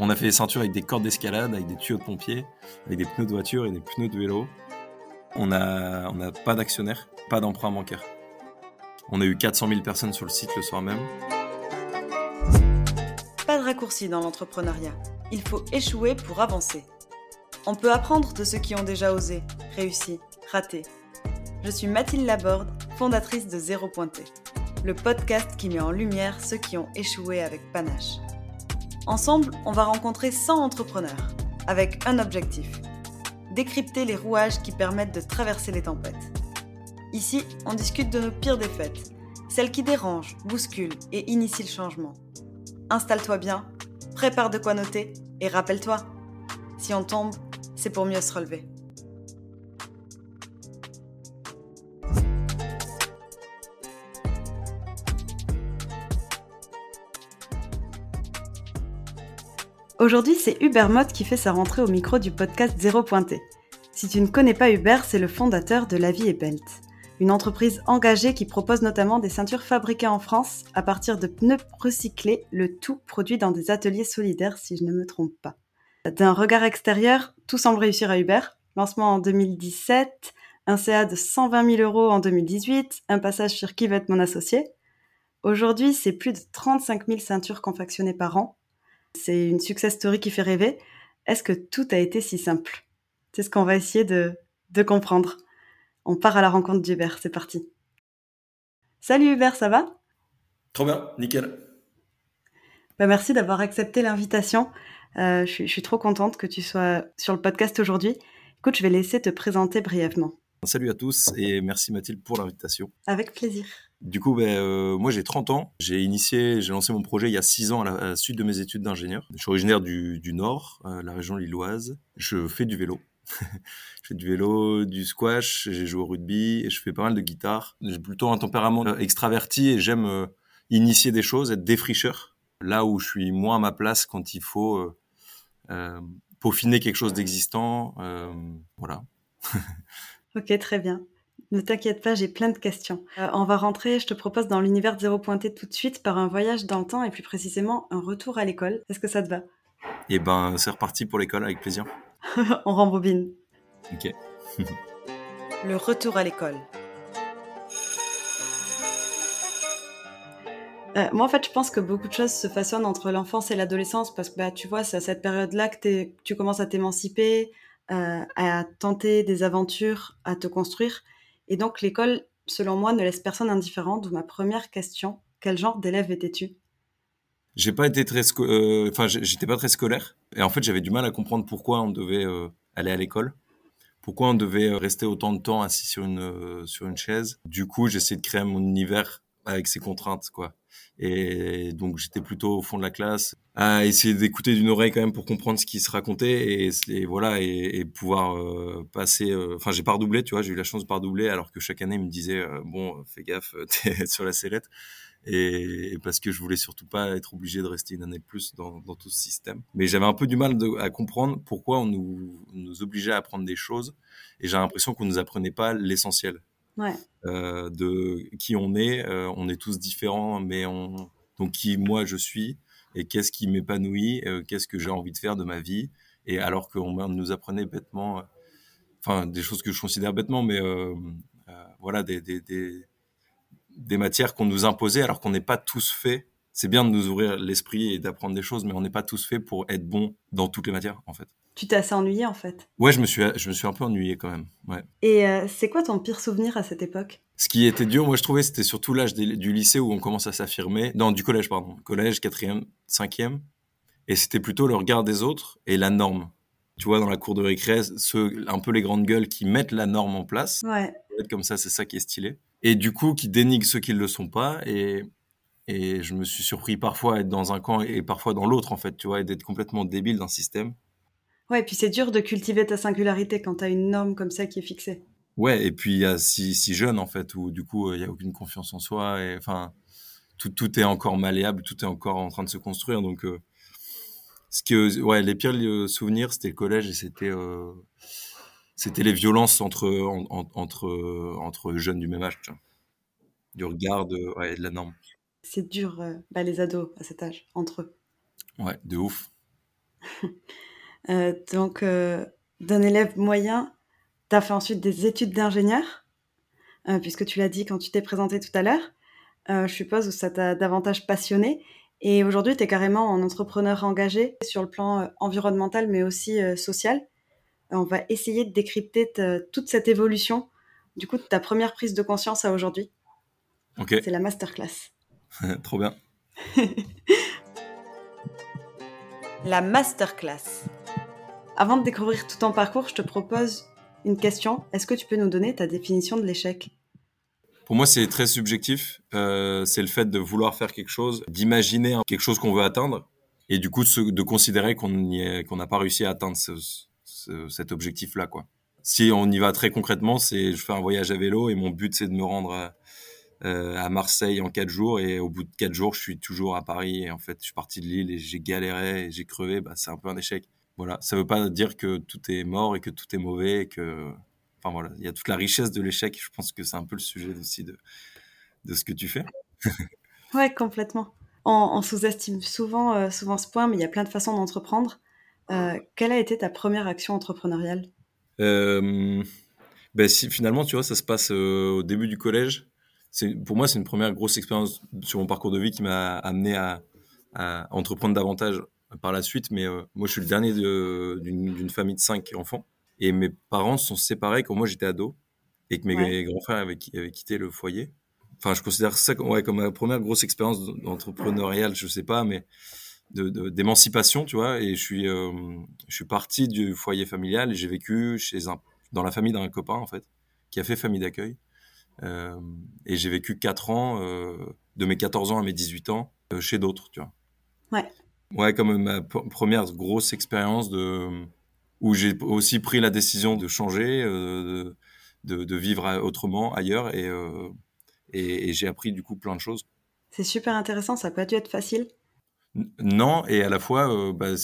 On a fait des ceintures avec des cordes d'escalade, avec des tuyaux de pompiers, avec des pneus de voiture et des pneus de vélo. On n'a a pas d'actionnaire, pas d'emprunt bancaire. On a eu 400 000 personnes sur le site le soir même. Pas de raccourci dans l'entrepreneuriat. Il faut échouer pour avancer. On peut apprendre de ceux qui ont déjà osé, réussi, raté. Je suis Mathilde Laborde, fondatrice de Zéro Pointé, le podcast qui met en lumière ceux qui ont échoué avec panache. Ensemble, on va rencontrer 100 entrepreneurs, avec un objectif décrypter les rouages qui permettent de traverser les tempêtes. Ici, on discute de nos pires défaites, celles qui dérangent, bousculent et initient le changement. Installe-toi bien, prépare de quoi noter et rappelle-toi, si on tombe, c'est pour mieux se relever. Aujourd'hui, c'est Hubert Mott qui fait sa rentrée au micro du podcast Zéro Pointé. Si tu ne connais pas Hubert, c'est le fondateur de La Vie et Belt, une entreprise engagée qui propose notamment des ceintures fabriquées en France à partir de pneus recyclés, le tout produit dans des ateliers solidaires si je ne me trompe pas. D'un regard extérieur, tout semble réussir à Hubert. Lancement en 2017, un CA de 120 000 euros en 2018, un passage sur Qui mon associé. Aujourd'hui, c'est plus de 35 000 ceintures confectionnées par an, c'est une success story qui fait rêver. Est-ce que tout a été si simple? C'est ce qu'on va essayer de, comprendre. On part à la rencontre d'Hubert, c'est parti. Salut Hubert, ça va? Trop bien, nickel. Bah, merci d'avoir accepté l'invitation. Euh, je, suis trop contente que tu sois sur le podcast aujourd'hui. Écoute, je vais laisser te présenter brièvement. Salut à tous et merci Mathilde pour l'invitation. Avec plaisir. Du coup, ben, euh, moi j'ai 30 ans. J'ai initié, j'ai lancé mon projet il y a 6 ans à la, suite de mes études d'ingénieur. Je suis originaire du, Nord, euh, la région lilloise. Je fais du vélo. je fais du vélo, du squash, j'ai joué au rugby et je fais pas mal de guitare. J'ai plutôt un tempérament euh, extraverti et j'aime initier des choses, être défricheur. Là où je suis moins à ma place quand il faut peaufiner quelque chose d'existant. voilà. ok, très bien. Ne t'inquiète pas, j'ai plein de questions. Euh, on va rentrer, je te propose, dans l'univers zéro pointé tout de suite par un voyage dans le temps et plus précisément un retour à l'école. Est-ce que ça te va? Eh ben, c'est reparti pour l'école avec plaisir. on rembobine. Ok. Le retour à l'école. Euh, moi, en fait, je pense que beaucoup de choses se façonnent entre l'enfance et l'adolescence parce que, bah, tu vois, c'est à cette période-là que tu commences à t'émanciper, euh, à tenter des aventures, à te construire. Et donc, l'école, selon moi, ne laisse personne indifférent. D'où ma première question quel genre d'élève étais-tu? J'ai pas été très, euh, j'étais pas très scolaire. Et en fait, j'avais du mal à comprendre pourquoi on devait euh, aller à l'école, pourquoi on devait euh, rester autant de temps assis sur une sur une chaise. Du coup, j'essayais de créer mon univers avec ses contraintes, quoi. Et donc j'étais plutôt au fond de la classe à essayer d'écouter d'une oreille quand même pour comprendre ce qui se racontait et, voilà et, pouvoir euh, passer. Euh, enfin j'ai pas redoublé, tu vois, j'ai eu la chance de pas redoubler alors que chaque année il me disait euh, bon fais gaffe t'es sur la sellette et, parce que je voulais surtout pas être obligé de rester une année de plus dans, tout ce système. Mais j'avais un peu du mal à comprendre pourquoi on nous, nous obligeait à apprendre des choses et j'ai l'impression qu'on nous apprenait pas l'essentiel euh, de qui on est. Euh, on est tous différents, mais on donc qui moi je suis et qu'est-ce qui m'épanouit, euh, qu'est-ce que j'ai envie de faire de ma vie. Et alors qu'on nous apprenait bêtement, enfin des choses que je considère bêtement, mais voilà des, des, des, des matières qu'on nous imposait alors qu'on n'est pas tous faits c'est bien de nous ouvrir l'esprit et d'apprendre des choses, mais on n'est pas tous faits pour être bon dans toutes les matières, en fait. Tu t'es assez ennuyé en fait. Ouais, je me suis, je me suis un peu ennuyé quand même. Ouais. Et euh, c'est quoi ton pire souvenir à cette époque? Ce qui était dur, moi je trouvais, c'était surtout l'âge du lycée où on commence à s'affirmer. Non, du collège, pardon. Collège, quatrième, cinquième. Et c'était plutôt le regard des autres et la norme. Tu vois, dans la cour de récré, ceux, un peu les grandes gueules qui mettent la norme en place. Ouais. Comme ça, c'est ça qui est stylé. Et du coup, qui dénigrent ceux qui ne le sont pas. Et, et je me suis surpris parfois à être dans un camp et parfois dans l'autre, en fait, tu vois, et d'être complètement débile d'un système. Ouais, et puis c'est dur de cultiver ta singularité quand tu as une norme comme ça qui est fixée. Ouais, et puis il y a si, si jeune en fait, où du coup il n'y a aucune confiance en soi, et enfin tout, tout est encore malléable, tout est encore en train de se construire. Donc, euh, ce que, ouais, les pires euh, souvenirs, c'était le collège et c'était euh, c'était les violences entre, entre, entre jeunes du même âge, tu vois. du regard de, ouais, de la norme. C'est dur, bah, les ados à cet âge, entre eux. Ouais, de ouf. donc, d'un élève moyen, tu as fait ensuite des études d'ingénieur, puisque tu l'as dit quand tu t'es présenté tout à l'heure. je suppose que ça t'a davantage passionné. Et aujourd'hui, tu es carrément un entrepreneur engagé sur le plan environnemental, mais aussi social. On va essayer de décrypter toute cette évolution, du coup, de ta première prise de conscience à aujourd'hui. C'est la masterclass. Trop bien. la masterclass. Avant de découvrir tout ton parcours, je te propose une question. Est-ce que tu peux nous donner ta définition de l'échec? Pour moi, c'est très subjectif. Euh, c'est le fait de vouloir faire quelque chose, d'imaginer quelque chose qu'on veut atteindre, et du coup de, considérer qu'on n'a pas réussi à atteindre cet objectif-là. Si on y va très concrètement, c'est je fais un voyage à vélo et mon but c'est de me rendre à, euh, à Marseille en quatre jours et au bout de quatre jours, je suis toujours à Paris et en fait, je suis parti de Lille et j'ai galéré et j'ai crevé. Bah, c'est un peu un échec. Voilà, ça veut pas dire que tout est mort et que tout est mauvais et que, enfin voilà, il y a toute la richesse de l'échec. Je pense que c'est un peu le sujet aussi de de ce que tu fais. ouais, complètement. On, sous-estime souvent, euh, souvent ce point, mais il y a plein de façons d'entreprendre. Euh, quelle a été ta première action entrepreneuriale? Euh, ben si, Finalement, tu vois, ça se passe au début du collège pour moi, c'est une première grosse expérience sur mon parcours de vie qui m'a amené à, entreprendre davantage par la suite. Mais euh, moi, je suis le dernier d'une famille de cinq enfants. Et mes parents sont séparés quand moi j'étais ado et que mes grands frères avaient, quitté le foyer. Enfin, je considère ça comme, comme ma première grosse expérience d'entrepreneuriale, je sais pas, mais d'émancipation, tu vois. Et je suis, euh, je suis parti du foyer familial et j'ai vécu chez un, dans la famille d'un copain, en fait, qui a fait famille d'accueil. Euh, et j'ai vécu 4 ans, euh, de mes 14 ans à mes 18 ans, chez d'autres, tu vois. Ouais. Ouais, comme ma première grosse expérience de où j'ai aussi pris la décision de changer, de, de, vivre autrement ailleurs et, et, j'ai appris du coup plein de choses. C'est super intéressant, ça peut dû être facile. non, et à la fois, bah,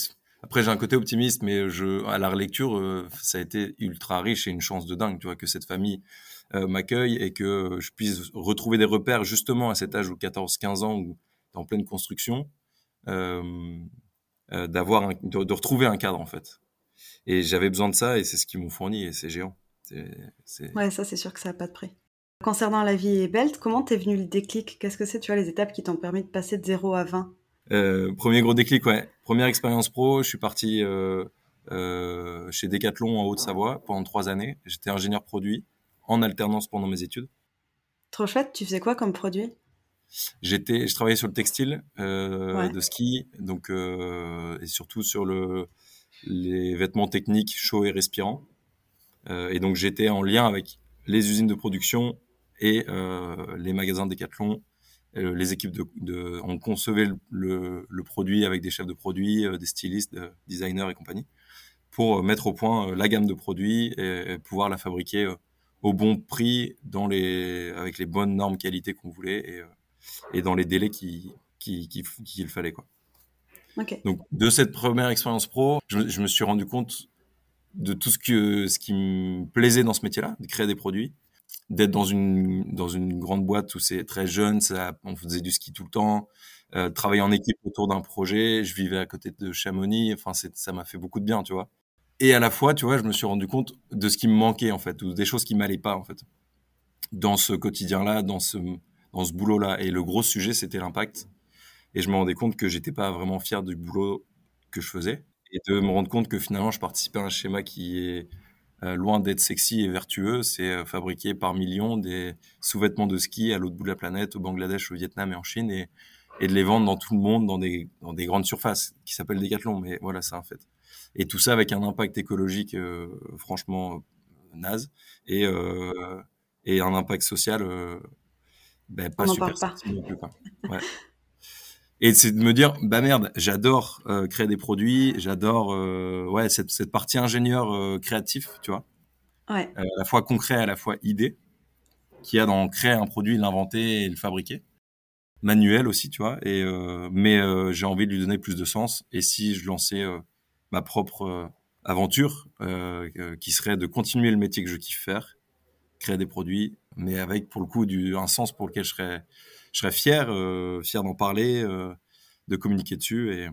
après j'ai un côté optimiste, mais je, à la relecture, ça a été ultra riche et une chance de dingue, tu vois, que cette famille euh, m'accueille et que je puisse retrouver des repères justement à cet âge où 14-15 ans où en pleine construction, euh, euh, d'avoir de, retrouver un cadre en fait. Et j'avais besoin de ça et c'est ce qu'ils m'ont fourni et c'est géant. Ouais, ça c'est sûr que ça n'a pas de prix. Concernant la vie et Belt, comment t'es venu le déclic? Qu'est-ce que c'est, tu vois, les étapes qui t'ont permis de passer de 0 à 20 Premier gros déclic, ouais. Première expérience pro, je suis parti chez Decathlon en Haute-Savoie pendant trois années. J'étais ingénieur produit en alternance pendant mes études. Trop chouette. Tu faisais quoi comme produit? J'étais, je travaillais sur le textile euh, de ski, donc euh, et surtout sur le les vêtements techniques chauds et respirants. Euh, et donc j'étais en lien avec les usines de production et les magasins Decathlon, les équipes de, de on concevait le, le, produit avec des chefs de produits, des stylistes, des designers et compagnie, pour mettre au point la gamme de produits et pouvoir la fabriquer au bon prix, dans les, avec les bonnes normes qualité qu'on voulait et, euh, et, dans les délais qu'il qui, qui, qui, fallait. Quoi. Donc, de cette première expérience pro, je, je, me suis rendu compte de tout ce, que, ce qui me plaisait dans ce métier-là, de créer des produits, d'être dans une, dans une grande boîte où c'est très jeune, ça, on faisait du ski tout le temps, euh, travailler en équipe autour d'un projet, je vivais à côté de Chamonix, enfin, ça m'a fait beaucoup de bien, tu vois et à la fois, tu vois, je me suis rendu compte de ce qui me manquait en fait, ou des choses qui m'allaient pas en fait, dans ce quotidien-là, dans ce dans ce boulot-là. Et le gros sujet, c'était l'impact. Et je me rendais compte que j'étais pas vraiment fier du boulot que je faisais, et de me rendre compte que finalement, je participais à un schéma qui est euh, loin d'être sexy et vertueux. C'est euh, fabriquer par millions des sous-vêtements de ski à l'autre bout de la planète, au Bangladesh, au Vietnam et en Chine, et, de les vendre dans tout le monde, dans des, grandes surfaces qui s'appellent Decathlon. Mais voilà, c'est un fait et tout ça avec un impact écologique euh, franchement naze et un impact social ben, pas super pas. non plus quoi. Ouais. Et c'est de me dire, bah merde, j'adore créer des produits, j'adore ouais cette, cette partie ingénieur créatif, tu vois, ouais. à la fois concret, à la fois idée, qui a dans créer un produit, l'inventer et le fabriquer, manuel aussi, tu vois. Et mais j'ai envie de lui donner plus de sens. Et si je lançais ma propre euh, aventure, euh, euh, qui serait de continuer le métier que je kiffe faire, créer des produits, mais avec pour le coup un sens pour lequel je serais, je serais fier, fier d'en parler, de communiquer dessus,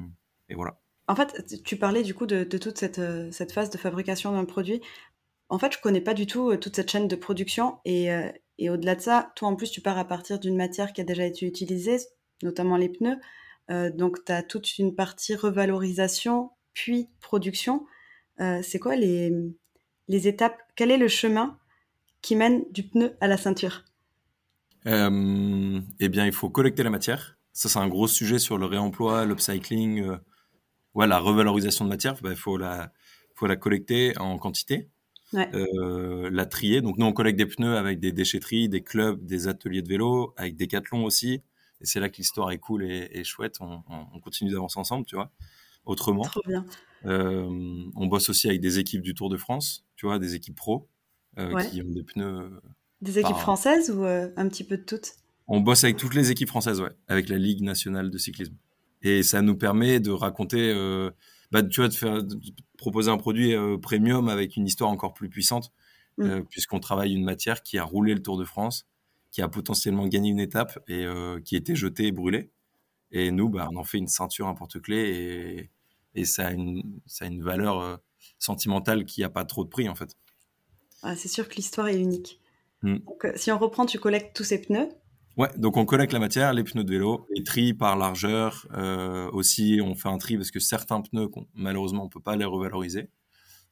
et, voilà. En fait, tu parlais du coup de, toute cette, cette, phase de fabrication d'un produit. En fait, je connais pas du tout toute cette chaîne de production et, au-delà de ça, toi en plus, tu pars à partir d'une matière qui a déjà été utilisée, notamment les pneus. donc, tu as toute une partie revalorisation, puis production. c'est quoi les étapes? Quel est le chemin qui mène du pneu à la ceinture euh, Eh bien, il faut collecter la matière. Ça, c'est un gros sujet sur le réemploi, l'upcycling, euh, ouais, la revalorisation de matière. Bah, il faut la, faut la collecter en quantité, euh, la trier. Donc, nous, on collecte des pneus avec des déchetteries, des clubs, des ateliers de vélo, avec des cathlons aussi. Et c'est là que l'histoire est cool et, chouette. On, on continue d'avancer ensemble, tu vois, autrement. Trop bien. Euh, on bosse aussi avec des équipes du Tour de France, tu vois, des équipes pro euh, qui ont des pneus. Des équipes françaises ou euh, un petit peu de toutes? On bosse avec toutes les équipes françaises, ouais, avec la Ligue nationale de cyclisme. Et ça nous permet de raconter, bah, tu vois, de, faire, proposer un produit premium avec une histoire encore plus puissante, mm. puisqu'on travaille une matière qui a roulé le Tour de France, qui a potentiellement gagné une étape et qui était jetée et brûlée. Et nous, bah, on en fait une ceinture un porte-clés et, et ça a une, ça a une valeur euh, sentimentale qui n'a pas trop de prix en fait. Ah, c'est sûr que l'histoire est unique. Hmm. Donc, euh, si on reprend, tu collectes tous ces pneus? Ouais, donc on collecte la matière, les pneus de vélo, les tri par largeur. Euh, aussi, on fait un tri parce que certains pneus, malheureusement, on peut pas les revaloriser.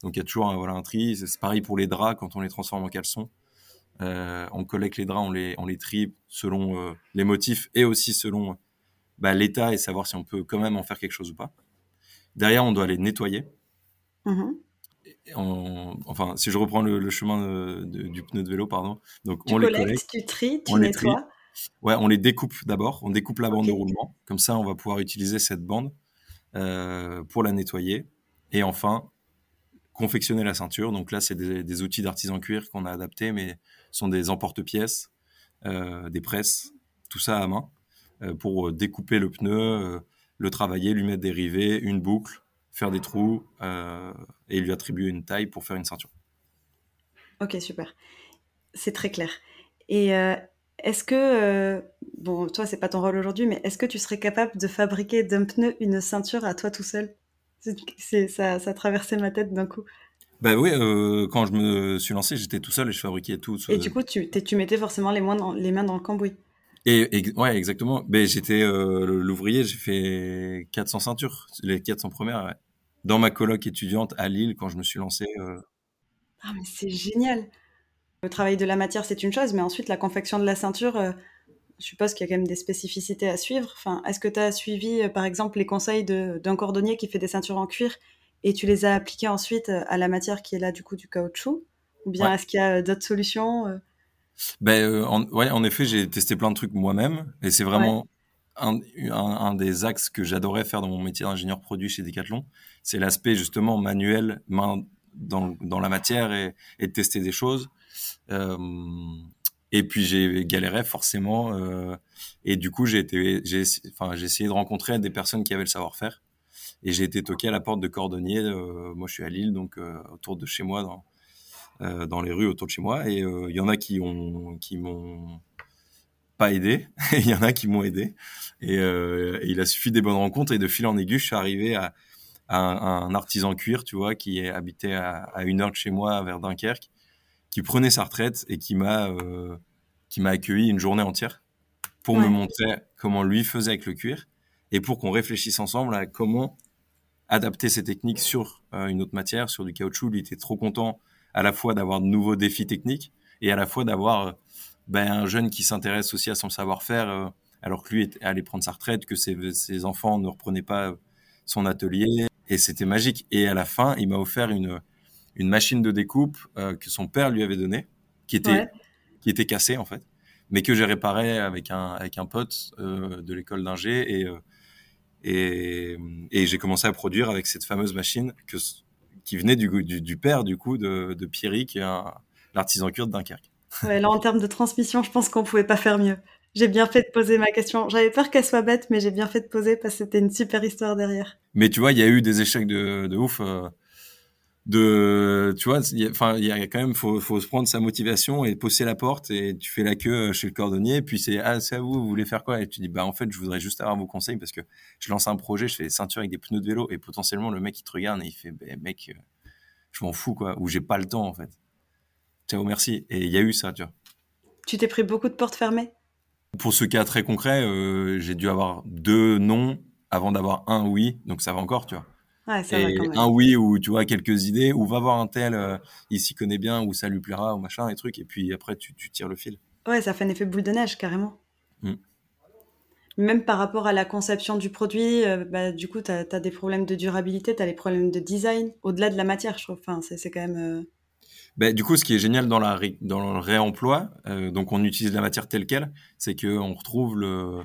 Donc il y a toujours un, voilà, un tri. C'est pareil pour les draps quand on les transforme en caleçon. on collecte les draps, on les, on les trie selon les motifs et aussi selon bah, l'état et savoir si on peut quand même en faire quelque chose ou pas. Derrière, on doit les nettoyer. Enfin, si je reprends le, chemin du pneu de vélo, pardon. Donc, tu on collectes, les collecte, tu tries, tu nettoies. Ouais, on les découpe d'abord. On découpe la bande de roulement. Comme ça, on va pouvoir utiliser cette bande euh, pour la nettoyer. Et enfin, confectionner la ceinture. Donc là, c'est des, outils d'artisan cuir qu'on a adaptés, mais sont des emporte-pièces, euh, des presses, tout ça à main, euh, pour découper le pneu, le travailler, lui mettre des rivets, une boucle, faire des trous euh, et lui attribuer une taille pour faire une ceinture. Ok, super. C'est très clair. Et euh, est-ce que, euh, bon, toi, c'est pas ton rôle aujourd'hui, mais est-ce que tu serais capable de fabriquer d'un pneu une ceinture à toi tout seul? C'est, ça, ça traversait ma tête d'un coup. Bah oui, quand je me suis lancé, j'étais tout seul et je fabriquais tout. Et du coup, tu, tu mettais forcément les, mains dans, les mains dans le cambouis. Et, ouais, exactement. Ben, j'étais euh, l'ouvrier, j'ai fait 400 ceintures, les 400 premières, dans ma coloc étudiante à Lille quand je me suis lancé. Euh. Ah, mais c'est génial. Le travail de la matière, c'est une chose, mais ensuite, la confection de la ceinture, euh, je suppose qu'il y a quand même des spécificités à suivre. Enfin, est-ce que tu as suivi, par exemple, les conseils d'un cordonnier qui fait des ceintures en cuir et tu les as appliquées ensuite à la matière qui est là, du coup, du caoutchouc? Ou bien est-ce qu'il y a d'autres solutions ben, euh, en, ouais, en effet, j'ai testé plein de trucs moi-même et c'est vraiment un, des axes que j'adorais faire dans mon métier d'ingénieur produit chez Decathlon. C'est l'aspect justement manuel, main dans, la matière et, tester des choses. Euh, et puis j'ai galéré forcément euh, et du coup j'ai essayé de rencontrer des personnes qui avaient le savoir-faire et j'ai été toqué à la porte de cordonnier. Euh, moi je suis à Lille donc autour de chez moi dans les rues autour de chez moi. Et il y en a qui qui m'ont pas aidé, il y en a qui m'ont aidé. Et, euh, il a suffi des bonnes rencontres et de fil en aiguille, je suis arrivé à, un, artisan cuir, tu vois, qui habitait à, à, une heure de chez moi, vers Dunkerque, qui prenait sa retraite et qui m'a qui m'a accueilli une journée entière pour me montrer comment lui faisait avec le cuir et pour qu'on réfléchisse ensemble à comment adapter ces techniques sur une autre matière, sur du caoutchouc. Lui était trop content à la fois d'avoir de nouveaux défis techniques et à la fois d'avoir euh, ben, un jeune qui s'intéresse aussi à son savoir-faire euh, alors que lui allait prendre sa retraite, que ses, ses, enfants ne reprenaient pas son atelier et c'était magique. Et à la fin, il m'a offert une, une machine de découpe euh, que son père lui avait donnée, qui était, qui était cassée en fait, mais que j'ai réparé avec un, avec un pote de l'école d'ingé et, et, et j'ai commencé à produire avec cette fameuse machine que qui venait du, du, père du coup de, de Pierry, qui est l'artisan cuir de Dunkerque. Ouais, là, en termes de transmission, je pense qu'on pouvait pas faire mieux. J'ai bien fait de poser ma question. J'avais peur qu'elle soit bête, mais j'ai bien fait de poser parce que c'était une super histoire derrière. Mais tu vois, il y a eu des échecs de, de ouf. Euh, de tu vois enfin il y a quand même faut faut se prendre sa motivation et pousser la porte et tu fais la queue euh, chez le cordonnier et puis c'est ah c'est à vous vous voulez faire quoi? Et tu dis bah en fait je voudrais juste avoir vos conseils parce que je lance un projet je fais des ceintures avec des pneus de vélo et potentiellement le mec il te regarde et il fait bah, mec euh, je m'en fous quoi ou j'ai pas le temps en fait ciao merci. Et il y a eu ça tu vois. Tu t'es pris beaucoup de portes fermées? Pour ce cas très concret euh, j'ai dû avoir deux non avant d'avoir un oui donc ça va encore tu vois. Et un oui ou tu vois quelques idées ou va voir un tel euh, il s'y connaît bien ou ça lui plaira ou machin et trucs et puis après tu, tu, tires le fil. Ouais ça fait un effet boule de neige carrément. Mm. même par rapport à la conception du produit euh, bah, du coup tu as, des problèmes de durabilité tu as les problèmes de design au-delà de la matière je trouve. Enfin c'est quand même bah, du coup, ce qui est génial dans, la dans le réemploi, donc on utilise la matière telle qu'elle, c'est qu'on retrouve le,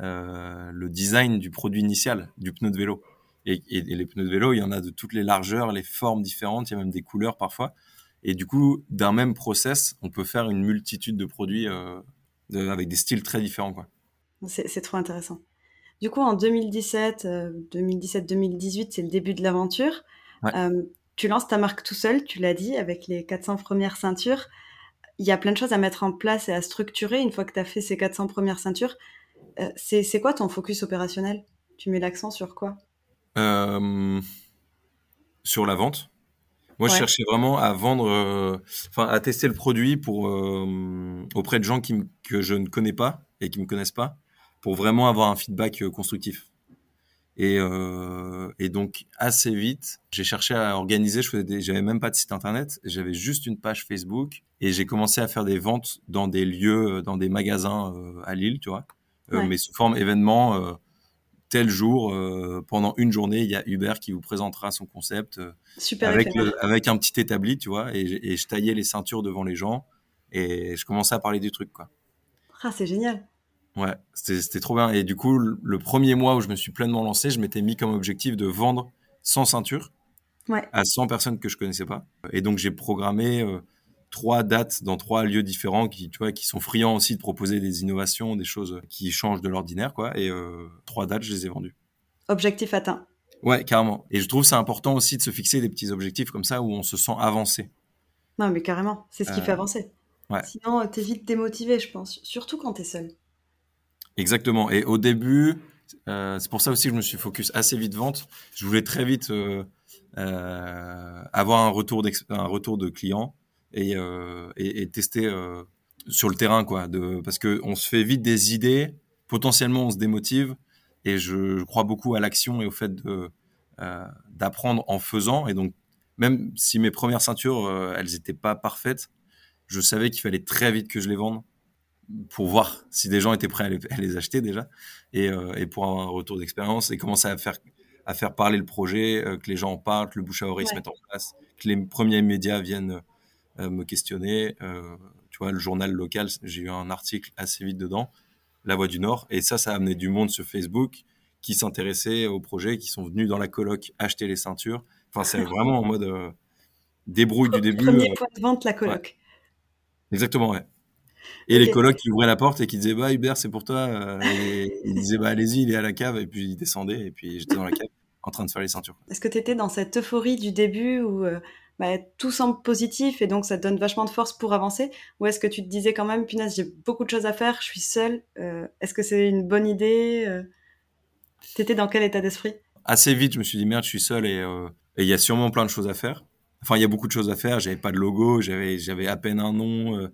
le design du produit initial du pneu de vélo. Et, les pneus de vélo, il y en a de toutes les largeurs, les formes différentes, il y a même des couleurs parfois. Et du coup, d'un même process, on peut faire une multitude de produits euh, avec des styles très différents. Quoi. C'est, trop intéressant. Du coup, en 2017, 2017-2018, euh, c'est le début de l'aventure. Euh, tu lances ta marque tout seul, tu l'as dit, avec les 400 premières ceintures. Il y a plein de choses à mettre en place et à structurer une fois que tu as fait ces 400 premières ceintures. c'est, c'est quoi ton focus opérationnel? Tu mets l'accent sur quoi? Euh, sur la vente. Moi, je cherchais vraiment à vendre, euh, enfin, à tester le produit pour euh, auprès de gens qui que je ne connais pas et qui me connaissent pas, pour vraiment avoir un feedback constructif. Et, et donc assez vite, j'ai cherché à organiser. Je faisais, j'avais même pas de site internet, j'avais juste une page Facebook et j'ai commencé à faire des ventes dans des lieux, dans des magasins à Lille, tu vois, mais sous forme événement tel jour, euh, pendant une journée, il y a Hubert qui vous présentera son concept euh, avec, avec un petit établi, tu vois, et, je taillais les ceintures devant les gens et je commençais à parler du truc, quoi. Ah, c'est génial. Ouais, c'était trop bien. Et du coup, le premier mois où je me suis pleinement lancé, je m'étais mis comme objectif de vendre 100 ceintures à 100 personnes que je connaissais pas. Et donc, j'ai programmé euh, trois dates dans trois lieux différents qui, tu vois, qui sont friands aussi de proposer des innovations, des choses qui changent de l'ordinaire, quoi. Et euh, trois dates, je les ai vendues. Objectif atteint. Ouais, carrément. Et je trouve c'est important aussi de se fixer des petits objectifs comme ça où on se sent avancé. Non, mais carrément, c'est ce qui fait euh, avancer. Ouais. Sinon, t'es vite démotivé, je pense, surtout quand t'es seul. Exactement. Et au début, euh, c'est pour ça aussi que je me suis focus assez vite vente. Je voulais très vite avoir un retour, un retour de clients et, euh, et, tester euh, sur le terrain, quoi. Parce que on se fait vite des idées, potentiellement on se démotive, et je, crois beaucoup à l'action et au fait euh, d'apprendre en faisant. Et donc, même si mes premières ceintures, euh, elles n'étaient pas parfaites, je savais qu'il fallait très vite que je les vende pour voir si des gens étaient prêts à les, à les acheter déjà et, euh, et, pour avoir un retour d'expérience et commencer à faire à faire parler le projet, euh, que les gens en parlent, que le bouche à oreille se mette en place, que les premiers médias viennent euh, me questionner. Tu vois, le journal local, j'ai eu un article assez vite dedans, La Voix du Nord, et ça, ça a amené du monde sur Facebook qui s'intéressaient au projet, qui sont venus dans la coloc acheter les ceintures. Enfin, c'est vraiment en mode débrouille du début. Premier point de vente, la coloc. Exactement, ouais. Et les colocs qui ouvraient la porte et qui disaient bah Hubert c'est pour toi et ils disaient bah allez-y il est à la cave et puis ils descendaient et puis j'étais dans la cave en train de faire les ceintures. Est-ce que tu étais dans cette euphorie du début où bah, tout semble positif et donc ça te donne vachement de force pour avancer Ou est-ce que tu te disais quand même, punaise, j'ai beaucoup de choses à faire, je suis seule, euh, est-ce que c'est une bonne idée euh? T'étais dans quel état d'esprit? Assez vite, je me suis dit, merde, je suis seule euh, et il y a sûrement plein de choses à faire. Enfin, il y a beaucoup de choses à faire, j'avais pas de logo, j'avais, j'avais à peine un nom. Euh,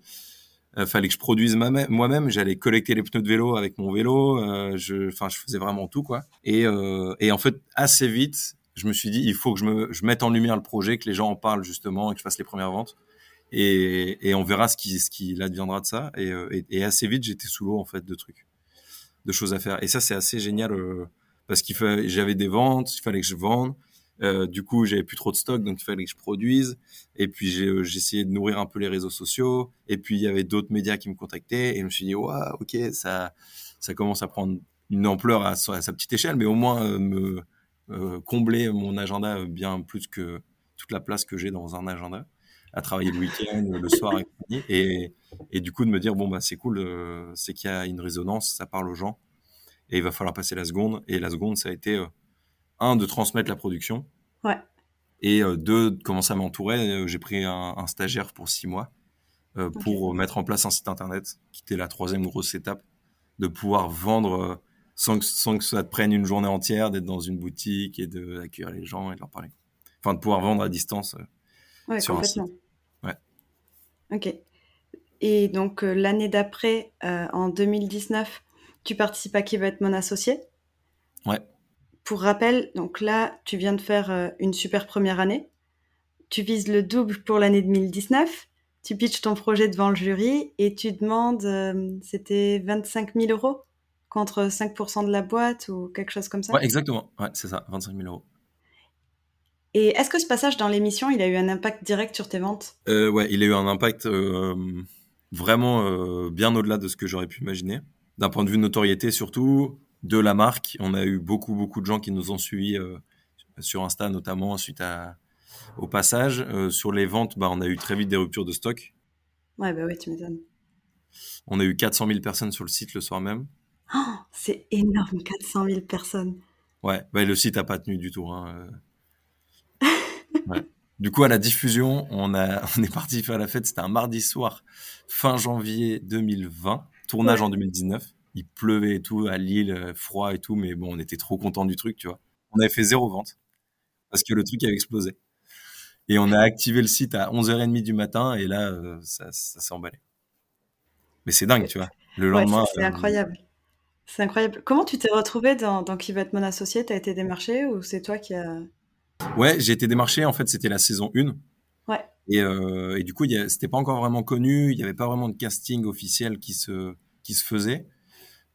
fallait que je produise moi-même. J'allais collecter les pneus de vélo avec mon vélo. Euh, je, enfin, je faisais vraiment tout, quoi. Et, euh, et en fait, assez vite, je me suis dit, il faut que je, me, je mette en lumière le projet, que les gens en parlent justement et que je fasse les premières ventes. Et, et on verra ce qui, ce qui adviendra de ça. Et, euh, et, et assez vite, j'étais sous l'eau en fait de trucs, de choses à faire. Et ça, c'est assez génial euh, parce qu'il fallait, j'avais des ventes, il fallait que je vende. Euh, du coup, j'avais plus trop de stock, donc il fallait que je produise. Et puis j'ai essayé de nourrir un peu les réseaux sociaux. Et puis il y avait d'autres médias qui me contactaient. Et je me suis dit, waouh, ok, ça, ça commence à prendre une ampleur à, sa petite échelle, mais au moins me euh, combler mon agenda bien plus que toute la place que j'ai dans un agenda, à travailler le week-end, le soir et, et, du coup de me dire bon bah c'est cool, euh, c'est qu'il y a une résonance, ça parle aux gens et il va falloir passer la seconde. Et la seconde, ça a été euh, un de transmettre la production. Ouais. Et deux, de commencer à m'entourer. J'ai pris un, un, stagiaire pour six mois pour mettre en place un site internet, qui était la troisième grosse étape, de pouvoir vendre sans que, sans que ça te prenne une journée entière d'être dans une boutique et d'accueillir les gens et de leur parler. Enfin, de pouvoir vendre à distance ouais, sur un site. Ouais. Ok. Et donc, euh, l'année d'après, euh, en 2019, tu participes à Qui va être mon associé? Ouais. Pour rappel, donc là, tu viens de faire euh, une super première année. Tu vises le double pour l'année 2019. Tu pitches ton projet devant le jury et tu demandes, c'était 25 000 euros contre 5% de la boîte ou quelque chose comme ça Ouais, exactement. Ouais, c'est ça, 25 000 euros. Et est-ce que ce passage dans l'émission, il a eu un impact direct sur tes ventes? Ouais, il a eu un impact vraiment euh, bien au-delà de ce que j'aurais pu imaginer. D'un point de vue de notoriété surtout, de la marque, on a eu beaucoup beaucoup de gens qui nous ont suivis euh, sur Insta notamment suite à, au passage. Euh, sur les ventes, bah, on a eu très vite des ruptures de stock. Ouais, bah ouais, tu m'étonnes. On a eu 400 000 personnes sur le site le soir même. Oh, c'est énorme, 400 000 personnes. Ouais, bah, le site a pas tenu du tout. Hein. ouais. Du coup, à la diffusion, on, a, on est parti faire la fête. C'était un mardi soir, fin janvier 2020, tournage en 2019. Il pleuvait et tout, à Lille, euh, froid et tout, mais bon, on était trop content du truc, tu vois. On avait fait zéro vente parce que le truc avait explosé. Et on a activé le site à 11h30 du matin et là, euh, ça, ça s'est emballé. Mais c'est dingue, tu vois. Le lendemain. c'est euh, incroyable. C'est incroyable. Comment tu t'es retrouvé dans, dans Qui va être mon associé? T'as été démarché ou c'est toi qui as Ouais, j'ai été démarché. En fait, c'était la saison 1. Ouais. Et, euh, et du coup, c'était pas encore vraiment connu. Il n'y avait pas vraiment de casting officiel qui se, qui se faisait.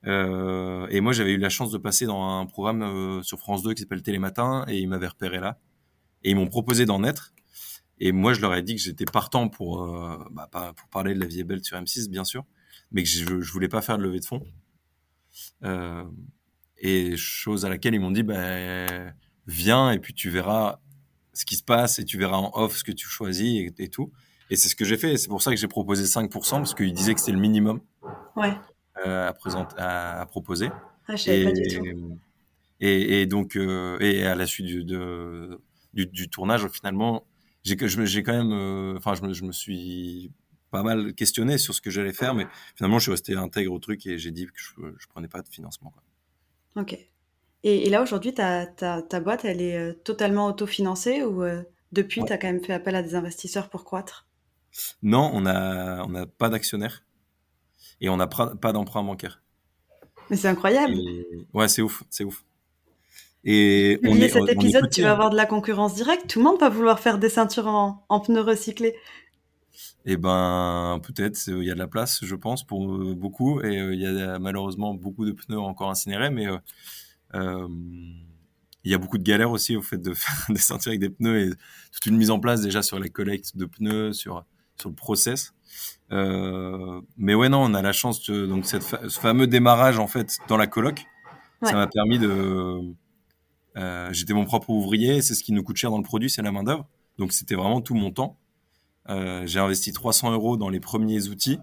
Euh, et moi, j'avais eu la chance de passer dans un programme euh, sur France 2 qui s'appelle Télématin et ils m'avaient repéré là. Et ils m'ont proposé d'en être. Et moi, je leur ai dit que j'étais partant pour, euh, bah, pour parler de la vie est belle sur M6, bien sûr, mais que je, je voulais pas faire de levée de fonds. Et chose à laquelle ils m'ont dit, bah, viens et puis tu verras ce qui se passe et tu verras en off ce que tu choisis et, tout. Et c'est ce que j'ai fait. C'est pour ça que j'ai proposé 5% parce qu'il disait que c'était le minimum ouais. Euh, à, présenter, à, proposer. Ah, je et, pas du tout. Et, et, donc, euh, et à la suite du, de, du, du tournage, finalement, j'ai quand même, euh, enfin, je, me, je me suis pas mal questionné sur ce que j'allais faire, mais finalement, je suis resté intègre au truc et j'ai dit que je, je prenais pas de financement. Quoi. Ok. Et, là, aujourd'hui, ta, ta, ta, boîte, elle est totalement autofinancée ou euh, depuis, tu as quand même fait appel à des investisseurs pour croître? Non, on n'a on a pas d'actionnaire et on n'a pas d'emprunt bancaire. Mais c'est incroyable. Ouais, c'est ouf, c'est ouf. Et on est, cet épisode, tu vas avoir de la concurrence directe. Tout le monde va vouloir faire des ceintures en, en pneus recyclés. Eh ben, peut-être. Il y a de la place, je pense, pour euh, beaucoup. Et il y a malheureusement beaucoup de pneus encore incinérés, mais euh, il y a beaucoup de galères aussi au fait de faire des sentiers avec des pneus et toute une mise en place déjà sur les collectes de pneus, sur sur le process. Euh, mais ouais, non, on a la chance de, donc cette ce fameux démarrage en fait dans la coloc, ça m'a permis de. Euh, J'étais mon propre ouvrier, c'est ce qui nous coûte cher dans le produit, c'est la main d'œuvre. Donc c'était vraiment tout mon temps. Euh, j'ai investi 300 euros dans les premiers outils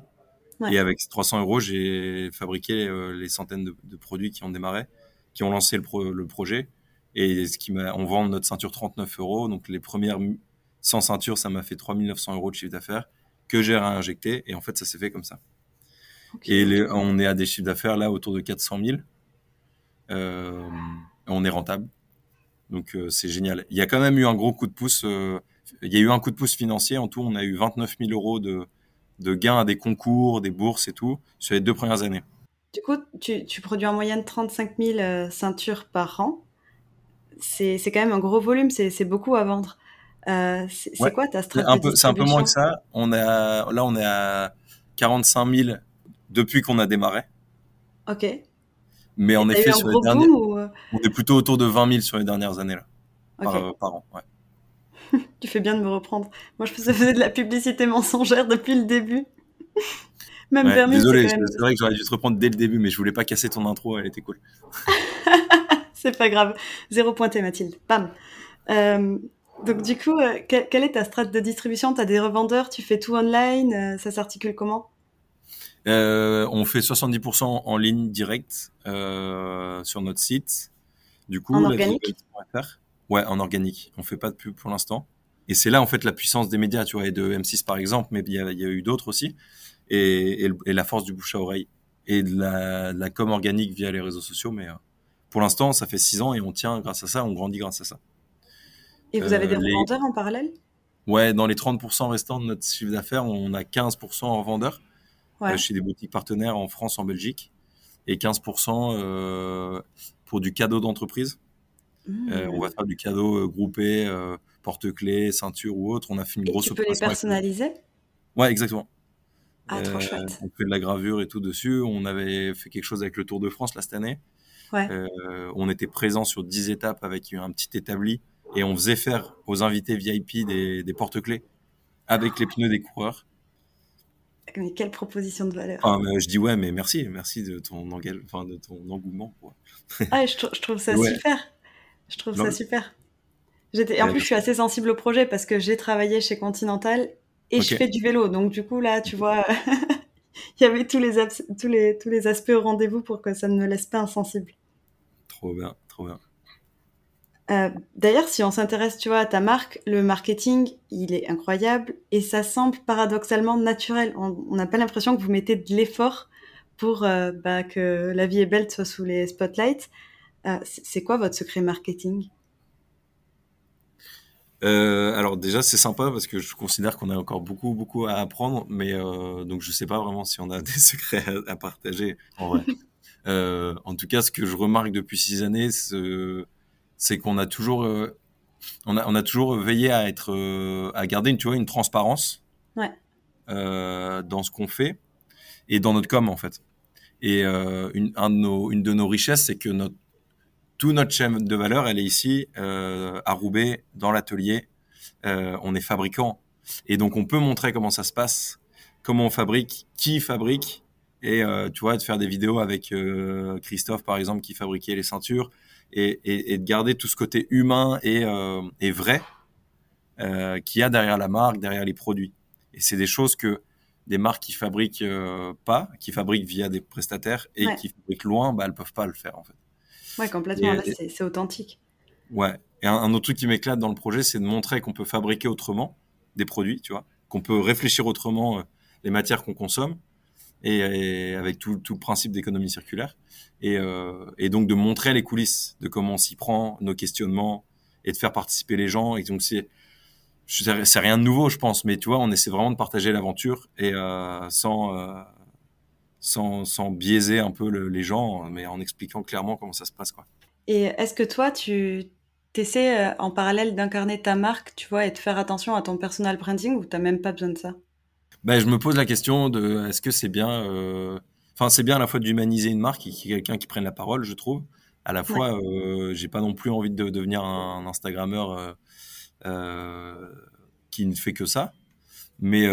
et avec 300 euros, j'ai fabriqué euh, les centaines de, de, produits qui ont démarré qui ont lancé le, le projet. Et ce qui m'a, on vend notre ceinture 39 euros. Donc les premières 100 ceintures, ça m'a fait 3900 euros de chiffre d'affaires que j'ai réinjecté. Et en fait, ça s'est fait comme ça. Et on est à des chiffres d'affaires là autour de 400 000. Euh, on est rentable. Donc euh, c'est génial. Il y a quand même eu un gros coup de pouce. Euh, il y a eu un coup de pouce financier. En tout, on a eu 29 000 euros de, de gains à des concours, des bourses et tout sur les deux premières années. Du coup, tu, tu, produis en moyenne 35 000 euh, ceintures par an. C'est quand même un gros volume, c'est beaucoup à vendre. Euh, c'est quoi ta stratégie C'est un peu moins que ça. On a, là, on est à 45 000 depuis qu'on a démarré. Ok. Mais en effet, sur les dernières, euh? on est plutôt autour de 20 000 sur les dernières années là, par, euh, par, an. Ouais. tu fais bien de me reprendre. Moi, je faisais de la publicité mensongère depuis le début. Même Désolé, c'est vrai que j'aurais dû te reprendre dès le début, mais je voulais pas casser ton intro, elle était cool. c'est pas grave. Zéro pointé, Mathilde. Bam. Euh, donc du coup, euh, quelle, est ta strate de distribution? Tu as des revendeurs, tu fais tout online, euh, ça s'articule comment? On fait 70% en ligne direct sur notre site. Du coup, en organique? Ouais, en organique. On fait pas de pub pour l'instant. Et c'est là en fait la puissance des médias, tu vois, et de M6 par exemple, mais il y a, y a eu d'autres aussi, et, et, et, la force du bouche à oreille et de la, de la com organique via les réseaux sociaux. Mais euh, pour l'instant, ça fait six ans et on tient grâce à ça, on grandit grâce à ça. Et vous avez des revendeurs en parallèle? Ouais, dans les 30% restants de notre chiffre d'affaires, on a 15% en vendeurs ouais. chez des boutiques partenaires en France, en Belgique, et 15% euh, pour du cadeau d'entreprise. Mmh. Euh, on va faire du cadeau groupé, euh, porte-clés, ceinture ou autre. On a fait une et grosse tu peux les personnaliser? Ouais, exactement. Ah, trop chouette. On fait de la gravure et tout dessus. On avait fait quelque chose avec le Tour de France là cette année. Ouais. on était présent sur 10 étapes avec un petit établi et on faisait faire aux invités VIP des, des porte-clés avec les pneus des coureurs. Mais quelle proposition de valeur. Ah, mais je dis ouais, mais merci, merci de ton, enfin, de ton engouement. Ah, je, je, trouve ça ouais. super. Je trouve non. ça super. J'étais, en plus, je suis assez sensible au projet parce que j'ai travaillé chez Continental et okay. je fais du vélo. Donc, du coup, là, tu vois, il y avait tous les, tous les, tous les aspects au rendez-vous pour que ça ne me laisse pas insensible. Trop bien, trop bien. Euh, D'ailleurs, si on s'intéresse, tu vois, à ta marque, le marketing, il est incroyable et ça semble paradoxalement naturel. On n'a pas l'impression que vous mettez de l'effort pour euh, bah, que la vie est belle soit sous les spotlights. Euh, c'est quoi votre secret marketing? Alors déjà c'est sympa parce que je considère qu'on a encore beaucoup beaucoup à apprendre, mais donc je sais pas vraiment si on a des secrets à, à partager en vrai. en tout cas, ce que je remarque depuis six années, c'est qu'on a toujours euh, on a on a toujours veillé à être euh, à garder une tu vois une transparence ouais. Euh, dans ce qu'on fait et dans notre com en fait. Et une, un de nos, une de nos richesses, c'est que notre tout notre chaîne de valeur, elle est ici à Roubaix, dans l'atelier. On est fabricant. Et donc, on peut montrer comment ça se passe, comment on fabrique, qui fabrique. Et euh, tu vois, de faire des vidéos avec euh, Christophe, par exemple, qui fabriquait les ceintures. Et, et, et de garder tout ce côté humain et, euh, et vrai euh, qu'il y a derrière la marque, derrière les produits. Et c'est des choses que des marques qui fabriquent pas, qui fabriquent via des prestataires et ouais. qui fabriquent loin, bah, elles peuvent pas le faire, en fait. Ouais, complètement. C'est authentique. Ouais. Et un, un autre truc qui m'éclate dans le projet, c'est de montrer qu'on peut fabriquer autrement des produits, tu vois, qu'on peut réfléchir autrement euh, les matières qu'on consomme, et, avec tout, tout le principe d'économie circulaire, et, euh, et, donc de montrer les coulisses de comment on s'y prend, nos questionnements, et de faire participer les gens. Et donc c'est c'est rien de nouveau, je pense, mais tu vois, on essaie vraiment de partager l'aventure et euh, sans euh, sans, sans biaiser un peu le, les gens, mais en expliquant clairement comment ça se passe. Quoi. Et est-ce que toi, tu essaies euh, en parallèle d'incarner ta marque, tu vois, et de faire attention à ton personal branding ou t'as même pas besoin de ça? Ben, Je me pose la question de est-ce que c'est bien... Euh... Enfin, c'est bien à la fois d'humaniser une marque et qu'il y ait quelqu'un qui prenne la parole, je trouve. À la fois, ouais. euh, j'ai pas non plus envie de devenir un, un Instagrammeur euh, euh, qui ne fait que ça. Mais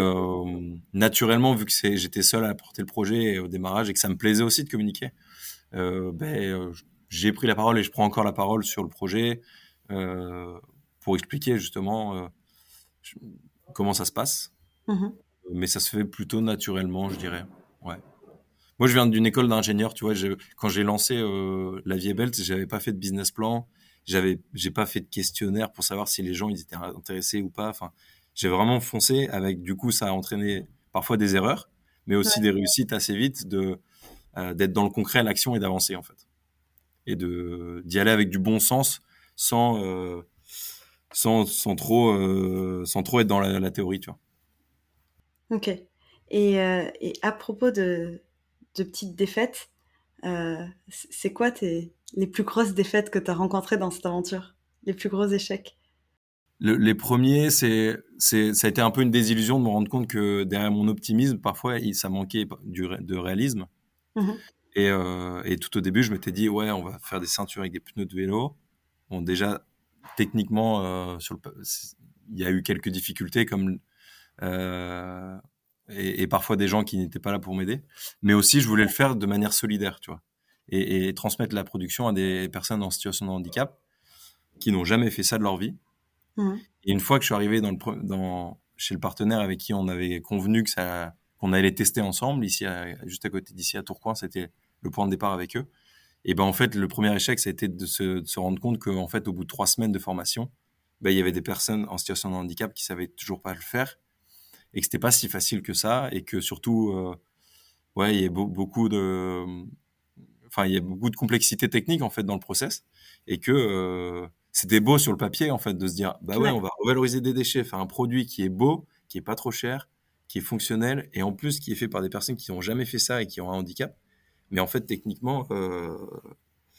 naturellement, vu que j'étais seul à porter le projet au démarrage et que ça me plaisait aussi de communiquer, ben, j'ai pris la parole et je prends encore la parole sur le projet pour expliquer justement comment ça se passe. Mmh. Mais ça se fait plutôt naturellement, je dirais. Ouais. Moi, je viens d'une école d'ingénieur, tu vois. Quand j'ai lancé euh, la Vie Belt, j'avais pas fait de business plan, j'avais, j'ai pas fait de questionnaire pour savoir si les gens ils étaient intéressés ou pas. Enfin, j'ai vraiment foncé avec du coup ça a entraîné parfois des erreurs mais aussi ouais. des réussites assez vite de euh, d'être dans le concret l'action et d'avancer en fait et de d'y aller avec du bon sens sans euh, sans, sans trop sans trop être dans la, la, théorie tu vois ok et, euh, et à propos de, de petites défaites euh, c'est quoi tes les plus grosses défaites que tu as rencontrées dans cette aventure? Les plus gros échecs? Le, les premiers, c'est, c'est, ça a été un peu une désillusion de me rendre compte que derrière mon optimisme, parfois, il, ça manquait du, de réalisme. Mmh. Et, euh, et, tout au début, je m'étais dit, ouais, on va faire des ceintures avec des pneus de vélo. Bon, déjà, techniquement, euh, sur le, il y a eu quelques difficultés, comme euh, et, et, parfois des gens qui n'étaient pas là pour m'aider. Mais aussi, je voulais le faire de manière solidaire, tu vois, et, et transmettre la production à des personnes en situation de handicap qui n'ont jamais fait ça de leur vie Mmh. Et une fois que je suis arrivé dans le, dans, chez le partenaire avec qui on avait convenu que ça, qu'on allait tester ensemble, ici, à, juste à côté d'ici à Tourcoing, c'était le point de départ avec eux. Et ben en fait, le premier échec, ça a été de se, de se rendre compte qu'en fait, au bout de trois semaines de formation, ben, il y avait des personnes en situation de handicap qui savaient toujours pas le faire et que c'était pas si facile que ça et que surtout, euh, ouais, il y a beaucoup de, enfin, il y a beaucoup de complexité technique en fait dans le process et que euh, c'était beau sur le papier en fait de se dire, bah ouais, on va revaloriser des déchets, faire un produit qui est beau, qui est pas trop cher, qui est fonctionnel et en plus qui est fait par des personnes qui n'ont jamais fait ça et qui ont un handicap. Mais en fait, techniquement, euh,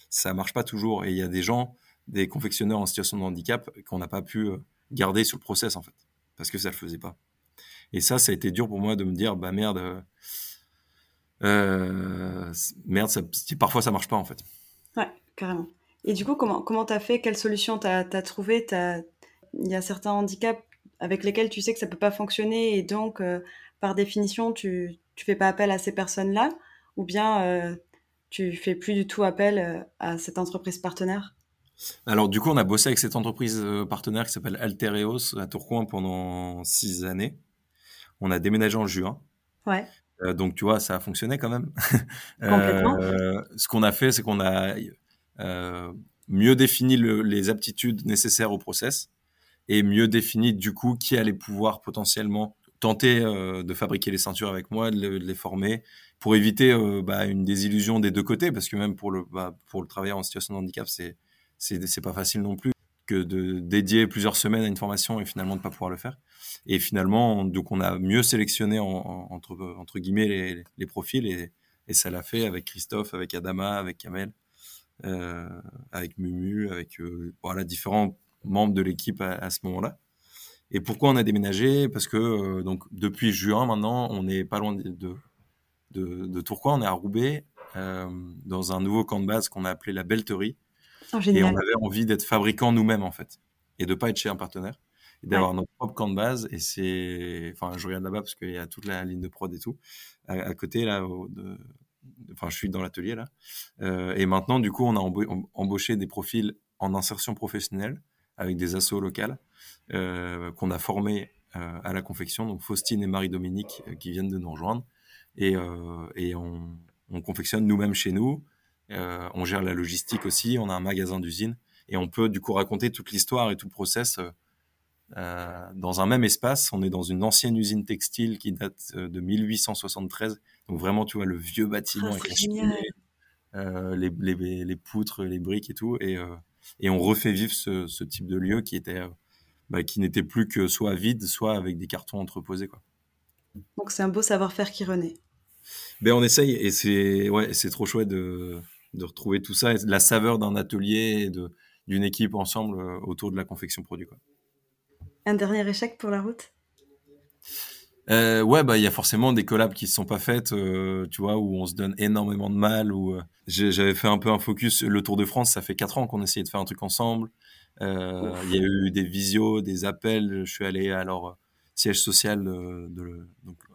ça marche pas toujours. Et il y a des gens, des confectionneurs en situation de handicap qu'on n'a pas pu euh, garder sur le process, en fait, parce que ça le faisait pas. Et ça, ça a été dur pour moi de me dire, bah merde, euh, euh merde, ça, parfois ça marche pas, en fait. Ouais, carrément. Et du coup, comment comment t'as fait? Quelle solution t'as as trouvé? Il y a certains handicaps avec lesquels tu sais que ça peut pas fonctionner et donc, euh, par définition, tu tu fais pas appel à ces personnes-là? Ou bien euh, tu fais plus du tout appel à cette entreprise partenaire? Alors du coup, on a bossé avec cette entreprise partenaire qui s'appelle Altereos à Tourcoing pendant six années. On a déménagé en juin. Ouais. Euh, donc tu vois, ça a fonctionné quand même. Complètement. euh, ce qu'on a fait, c'est qu'on a euh, mieux défini le, les aptitudes nécessaires au process et mieux défini du coup qui allait pouvoir potentiellement tenter de fabriquer les ceintures avec moi, de, le, de les former, pour éviter bah, une désillusion des deux côtés, parce que même pour le, bah, pour le travailleur en situation de handicap, c'est c'est pas facile non plus que de dédier plusieurs semaines à une formation et finalement de pas pouvoir le faire. Et finalement, donc on a mieux sélectionné en, en, entre guillemets les, profils et, ça l'a fait avec Christophe, avec Adama, avec Kamel, euh, avec Mumu, avec euh, voilà différents membres de l'équipe à, ce moment-là. Et pourquoi on a déménagé? Parce que euh, donc depuis juin maintenant, on n'est pas loin de, de, de, Tourcoing, on est à Roubaix, dans un nouveau camp de base qu'on a appelé la Belterie. Oh, et on avait envie d'être fabricant nous-mêmes en fait, et de pas être chez un partenaire, et d'avoir ouais. notre propre camp de base. Et c'est, enfin, je regarde là-bas parce qu'il y a toute la ligne de prod et tout à, à côté là. Au, de... Enfin, je suis dans l'atelier là. Euh, et maintenant, du coup, on a embauché des profils en insertion professionnelle avec des assos locales euh, qu'on a formés euh, à la confection, donc Faustine et Marie-Dominique qui viennent de nous rejoindre. Et, et on, on, confectionne nous-mêmes chez nous. On gère la logistique aussi, on a un magasin d'usine et on peut du coup raconter toute l'histoire et tout le process euh, dans un même espace. On est dans une ancienne usine textile qui date de 1873. Donc vraiment, tu vois, le vieux bâtiment oh, avec cheminée, euh, les, les, les, poutres, les briques et tout. Et, euh, et on refait vivre ce, ce, type de lieu qui était, bah, qui n'était plus que soit vide, soit avec des cartons entreposés, quoi. Donc c'est un beau savoir-faire qui renaît. Ben on essaye et c'est ouais, c'est trop chouette de, de retrouver tout ça, la saveur d'un atelier et de d'une équipe ensemble autour de la confection produit, quoi. Un dernier échec pour la route? Euh, ouais, bah il y a forcément des collabs qui se sont pas faites, euh, tu vois, où on se donne énormément de mal. Où euh, j'avais fait un peu un focus. Le Tour de France, ça fait quatre ans qu'on essayait de faire un truc ensemble. Euh, il y a eu des visios, des appels. Je suis allé à leur siège social de, de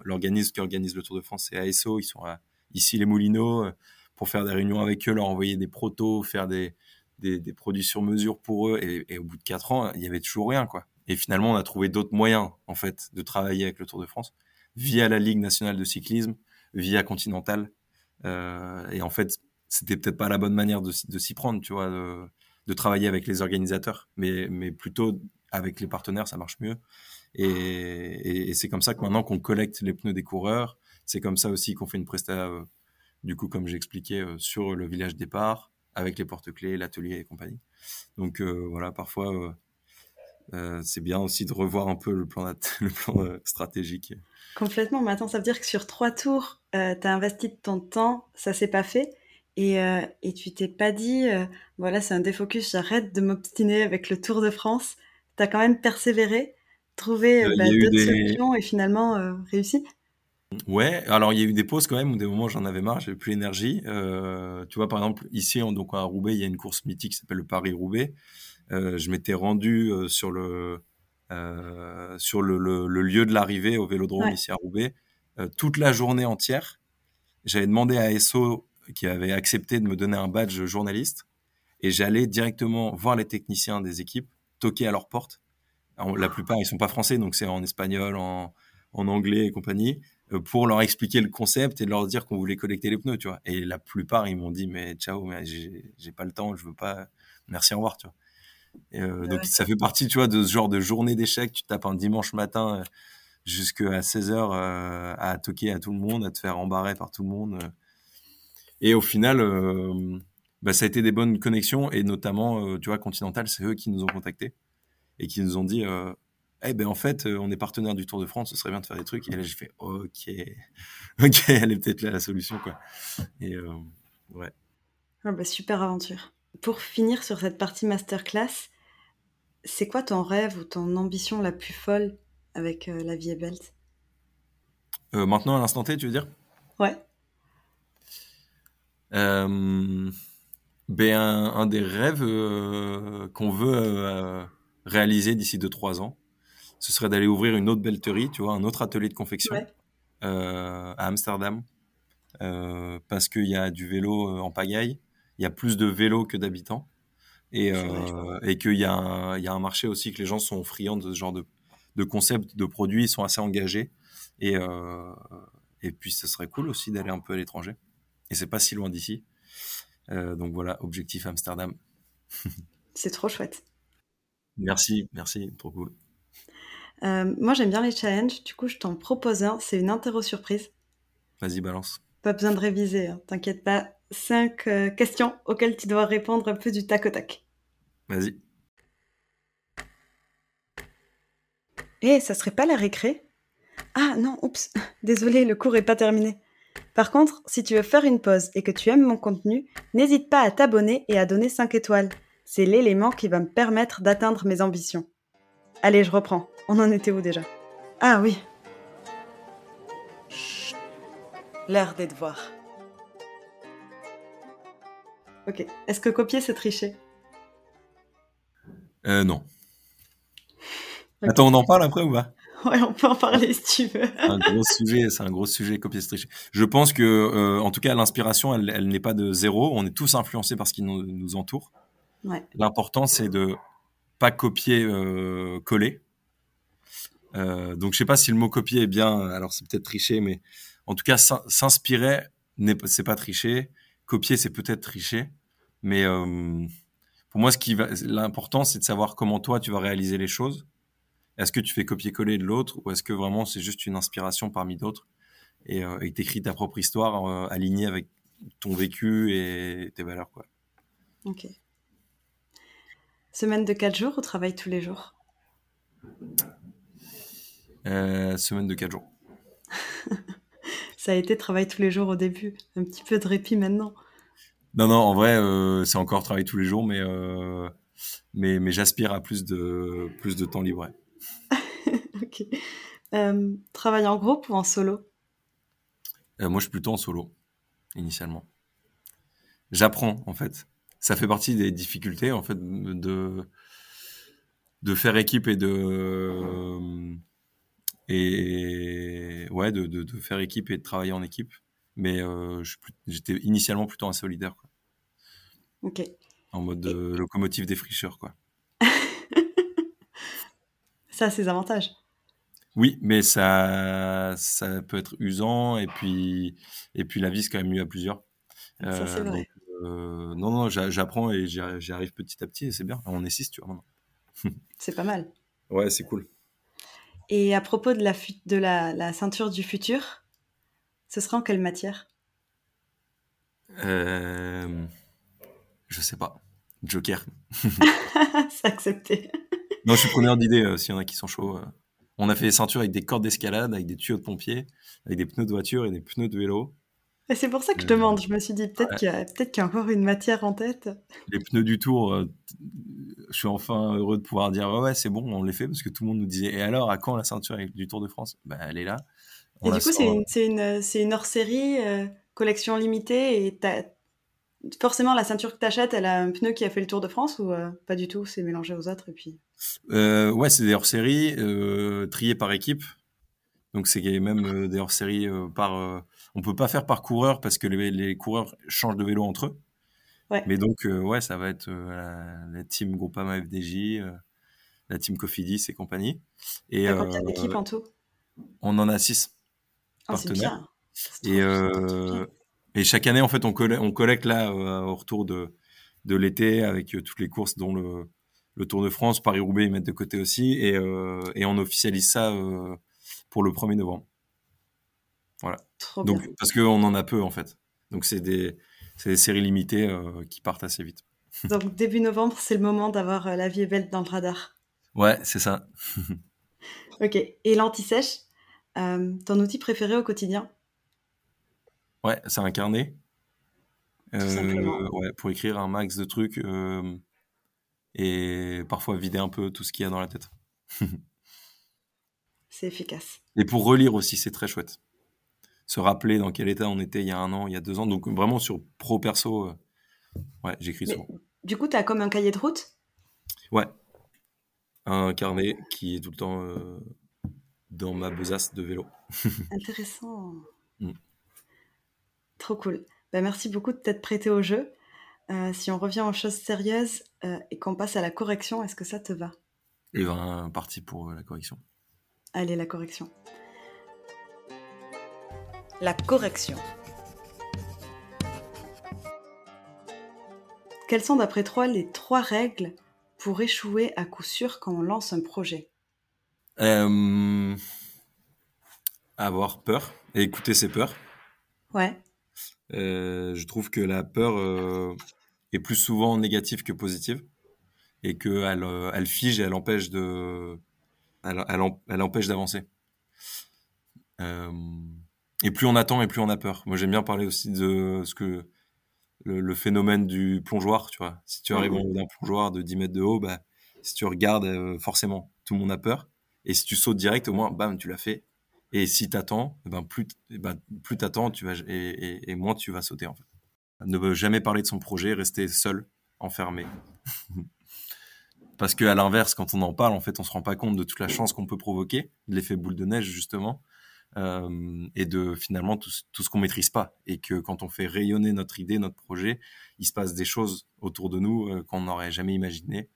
l'organisme qui organise le Tour de France, c'est ASO. Ils sont à, ici les Moulineaux pour faire des réunions avec eux, leur envoyer des protos, faire des, des, produits sur mesure pour eux. Et, au bout de quatre ans, il y avait toujours rien, quoi. Et finalement, on a trouvé d'autres moyens, en fait, de travailler avec le Tour de France, via la Ligue nationale de cyclisme, via Continental. Euh, et en fait, c'était peut-être pas la bonne manière de, s'y prendre, tu vois, de, travailler avec les organisateurs, mais, mais plutôt avec les partenaires, ça marche mieux. Et, et, c'est comme ça que maintenant qu'on collecte les pneus des coureurs, c'est comme ça aussi qu'on fait une presta, euh, du coup, comme j'expliquais, euh, sur le village départ, avec les porte-clés, l'atelier et compagnie. Donc euh, voilà, parfois euh, c'est bien aussi de revoir un peu le plan, le plan euh, stratégique. Complètement. Maintenant, ça veut dire que sur trois tours, euh, tu as investi de ton temps, ça s'est pas fait. Et, euh, et tu t'es pas dit, euh, voilà, c'est un défocus, j'arrête de m'obstiner avec le Tour de France. Tu as quand même persévéré, trouvé bah, d'autres des... solutions et finalement réussi. Ouais, alors il y a eu des pauses quand même, où des moments j'en avais marre, j'avais plus l'énergie. tu vois, par exemple, ici, on, donc à Roubaix, il y a une course mythique qui s'appelle le Paris-Roubaix. Euh, je m'étais rendu euh, sur le euh, sur le, le, le, lieu de l'arrivée au Vélodrome ouais. ici à Roubaix toute la journée entière. J'avais demandé à SO qui avait accepté de me donner un badge journaliste et j'allais directement voir les techniciens des équipes, toquer à leur porte. Alors, la plupart ils sont pas français donc c'est en espagnol, en, en anglais et compagnie. Euh, pour leur expliquer le concept et leur dire qu'on voulait collecter les pneus, tu vois. Et la plupart, ils m'ont dit, mais ciao, mais j'ai pas le temps, je veux pas, merci, au revoir, tu vois. Euh, donc ça fait partie, tu vois, de ce genre de journée d'échec. Tu tapes un dimanche matin euh, jusqu'à 16h à toquer à tout le monde, à te faire embarrer par tout le monde. Et au final, bah, ça a été des bonnes connexions et notamment, tu vois, Continental, c'est eux qui nous ont contactés et qui nous ont dit eh ben en fait, on est partenaire du Tour de France, ce serait bien de faire des trucs. Et là, j'ai fait, ok, ok, elle est peut-être là la solution, quoi. Et ouais. Ah bah, super aventure. Pour finir sur cette partie masterclass, c'est quoi ton rêve ou ton ambition la plus folle avec la vie est belle Maintenant, à l'instant T, tu veux dire? Ouais. ben, un, des rêves qu'on veut réaliser d'ici 2-3 ans, ce serait d'aller ouvrir une autre belterie, tu vois, un autre atelier de confection euh, à Amsterdam, euh, parce qu'il y a du vélo euh, en pagaille, il y a plus de vélos que d'habitants, et, et qu'il y, a un, y a un marché aussi que les gens sont friands de ce genre de, de concepts, de produits, ils sont assez engagés, et, et puis ce serait cool aussi d'aller un peu à l'étranger, et c'est pas si loin d'ici. donc voilà, objectif Amsterdam. c'est trop chouette. Merci, merci, trop cool. Euh, moi, j'aime bien les challenges. Du coup, je t'en propose un. C'est une interro surprise. Vas-y, balance. Pas besoin de réviser, hein. t'inquiète pas. Cinq euh, questions auxquelles tu dois répondre un peu du tac au tac. Vas-y. Eh, ça serait pas la récré? Ah non, oups, désolé, le cours est pas terminé. Par contre, si tu veux faire une pause et que tu aimes mon contenu, n'hésite pas à t'abonner et à donner 5 étoiles. C'est l'élément qui va me permettre d'atteindre mes ambitions. Allez, je reprends. On en était où déjà? Ah oui. Chut. L'heure des devoirs. Ok. Est-ce que copier, c'est tricher? Euh, non. Attends, on en parle après ou pas? Ouais, on peut en parler si tu veux. un gros sujet, c'est un gros sujet, copier, c'est tricher. Je pense que, euh, en tout cas, l'inspiration, elle, n'est pas de zéro. On est tous influencés par ce qui nous, entoure. Ouais. L'important, c'est de pas copier, euh, coller. Euh, donc je sais pas si le mot copier est bien, alors c'est peut-être tricher, mais en tout cas s'inspirer, c'est pas tricher. Copier, c'est peut-être tricher, mais euh, pour moi, ce qui l'important, c'est de savoir comment toi tu vas réaliser les choses. Est-ce que tu fais copier-coller de l'autre, ou est-ce que vraiment c'est juste une inspiration parmi d'autres? Et euh, t'écris ta propre histoire euh, alignée avec ton vécu et tes valeurs, quoi. Ok. Semaine de 4 jours ou travail tous les jours euh, Semaine de 4 jours. Ça a été travail tous les jours au début. Un petit peu de répit maintenant. Non, non, en vrai, euh, c'est encore travail tous les jours, mais, euh, mais, mais j'aspire à plus de, plus de temps libre. ok. Travail en groupe ou en solo? Moi, je suis plutôt en solo, initialement. J'apprends, en fait ça fait partie des difficultés en fait de de faire équipe et de et ouais de, de, faire équipe et de travailler en équipe mais euh, j'étais initialement plutôt un solidaire quoi. ok en mode locomotive défricheur quoi ça a ses avantages oui mais ça ça peut être usant et puis et puis la vie c'est quand même mieux à plusieurs ça c'est euh, vrai euh, non, non, j'apprends et j'y arrive petit à petit et c'est bien. On est six, tu vois, c'est pas mal. Ouais, c'est cool. Et à propos de la, de la, ceinture du futur, ce sera en quelle matière? Euh, Je sais pas. Joker. c'est accepté. non, je suis preneur d'idées euh, s'il y en a qui sont chauds. On a fait des ceintures avec des cordes d'escalade, avec des tuyaux de pompiers, avec des pneus de voiture et des pneus de vélo. Et c'est pour ça que je demande. Je me suis dit peut-être qu'il y, a, peut y a encore une matière en tête. Les pneus du Tour, euh, je suis enfin heureux de pouvoir dire ouais, c'est bon, on les fait parce que tout le monde nous disait et alors à quand la ceinture du Tour de France? Ben, Elle est là. et du coup, c'est une, une, une hors-série, euh, collection limitée et forcément la ceinture que tu achètes, elle a un pneu qui a fait le Tour de France ou euh, pas du tout C'est mélangé aux autres et puis. ouais, c'est des hors-série triés par équipe. Donc c'est même des hors-série par on peut pas faire par coureur parce que les, coureurs changent de vélo entre eux. Mais donc, euh, ouais, ça va être euh, la, team Groupama FDJ, euh, la team Cofidis et compagnie. Et combien d'équipes en tout? On en a six. C'est partenaires. Et, euh, et chaque année, en fait, on collecte, on collecte là, euh, au retour de, de l'été, avec euh, toutes les courses, dont le, le Tour de France, Paris-Roubaix, ils mettent de côté aussi. Et, euh, et on officialise ça euh, pour le 1er novembre. Voilà. Trop Donc, bien. parce qu'on en a peu, en fait. Donc, c'est des, des séries limitées euh, qui partent assez vite. Donc début novembre, c'est le moment d'avoir euh, la vie est belle dans le radar. Ouais, c'est ça. Ok. Et l'anti-sèche, euh, ton outil préféré au quotidien? Ouais, c'est un carnet. Ouais, pour écrire un max de trucs et parfois vider un peu tout ce qu'il y a dans la tête. C'est efficace. Et pour relire aussi, c'est très chouette. Se rappeler dans quel état on était il y a un an, il y a deux ans. Donc vraiment sur pro perso, euh, ouais, j'écris souvent. du coup, tu as comme un cahier de route? Ouais, un carnet qui est tout le temps euh, dans ma besace de vélo. Intéressant. Mm. Trop cool. Bah, merci beaucoup de t'être prêté au jeu. Euh, si on revient aux choses sérieuses et qu'on passe à la correction, est-ce que ça te va? Et ben, parti pour la correction. Allez, la correction. La correction. Quelles sont d'après toi les trois règles pour échouer à coup sûr quand on lance un projet? Euh, avoir peur et écouter ses peurs. Ouais, Euh, je trouve que la peur euh, est plus souvent négative que positive et qu'elle euh, elle fige et elle empêche de elle, elle, em- elle empêche d'avancer. Euh, et plus on attend et plus on a peur. Moi j'aime bien parler aussi de ce que le, le phénomène du plongeoir, tu vois. Si tu arrives en haut d'un plongeoir de 10 mètres de haut, bah, si tu regardes, euh, forcément, tout le monde a peur. Et si tu sautes direct, au moins, bam, tu l'as fait. Et si t'attends, eh ben plus, eh ben, plus t'attends, tu vas et, et, et moins tu vas sauter en fait. Ne jamais parler de son projet, rester seul, enfermé. Parce que à l'inverse, quand on en parle, en fait, on se rend pas compte de toute la chance qu'on peut provoquer, de l'effet boule de neige justement, euh, et de finalement tout, ce- qu'on maîtrise pas. Et que quand on fait rayonner notre idée, notre projet, il se passe des choses autour de nous euh, qu'on n'aurait jamais imaginé.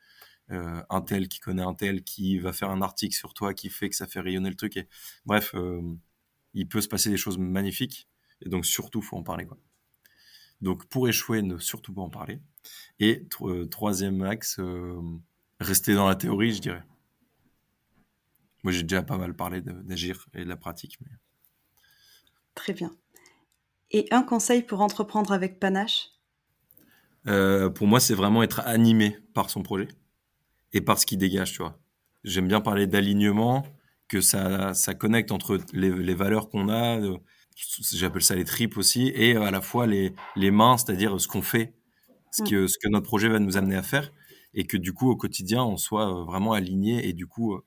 Euh, un tel qui connaît un tel qui va faire un article sur toi qui fait que ça fait rayonner le truc. Et bref, euh, il peut se passer des choses magnifiques. Et donc surtout, faut en parler quoi. Donc pour échouer, ne surtout pas en parler. Et euh, troisième axe, euh, rester dans la théorie, je dirais. Moi, j'ai déjà pas mal parlé d'agir et de la pratique. Mais... très bien. Et un conseil pour entreprendre avec panache? Euh, pour moi, c'est vraiment être animé par son projet et par ce qu'il dégage, tu vois. J'aime bien parler d'alignement, que ça, ça connecte entre les, les valeurs qu'on a, euh, j'appelle ça les tripes aussi, et à la fois les, les mains, c'est-à-dire ce qu'on fait, ce que, ce que notre projet va nous amener à faire, et que du coup, au quotidien, on soit euh, vraiment aligné et du coup, euh,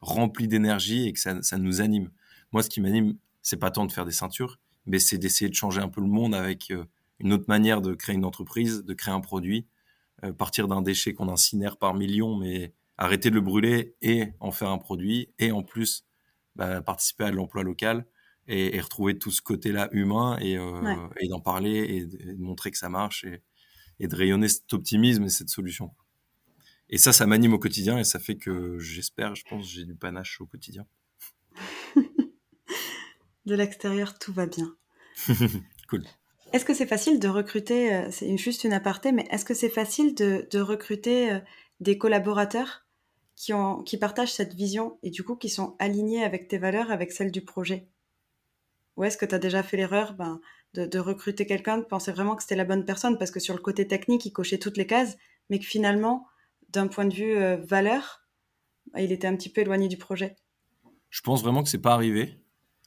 rempli d'énergie et que ça, ça nous anime. Moi, ce qui m'anime, c'est pas tant de faire des ceintures, mais c'est d'essayer de changer un peu le monde avec euh, une autre manière de créer une entreprise, de créer un produit, partir d'un déchet qu'on incinère par millions, mais arrêter de le brûler et en faire un produit, et en plus bah, participer à l'emploi local et, et retrouver tout ce côté-là humain et, euh, Ouais. et d'en parler et de, et de montrer que ça marche et de rayonner cet optimisme et cette solution. Et ça, ça m'anime au quotidien et ça fait que j'espère, je pense, j'ai du panache au quotidien. De l'extérieur, tout va bien. Cool. Est-ce que c'est facile de recruter, euh, c'est juste une aparté, mais est-ce que c'est facile de, de recruter euh, des collaborateurs qui, ont, qui partagent cette vision et du coup qui sont alignés avec tes valeurs, avec celles du projet? Ou est-ce que tu as déjà fait l'erreur ben, de, de recruter quelqu'un, de penser vraiment que c'était la bonne personne parce que sur le côté technique, il cochait toutes les cases, mais que finalement, d'un point de vue euh, valeur, ben, il était un petit peu éloigné du projet Je pense vraiment que c'est pas arrivé,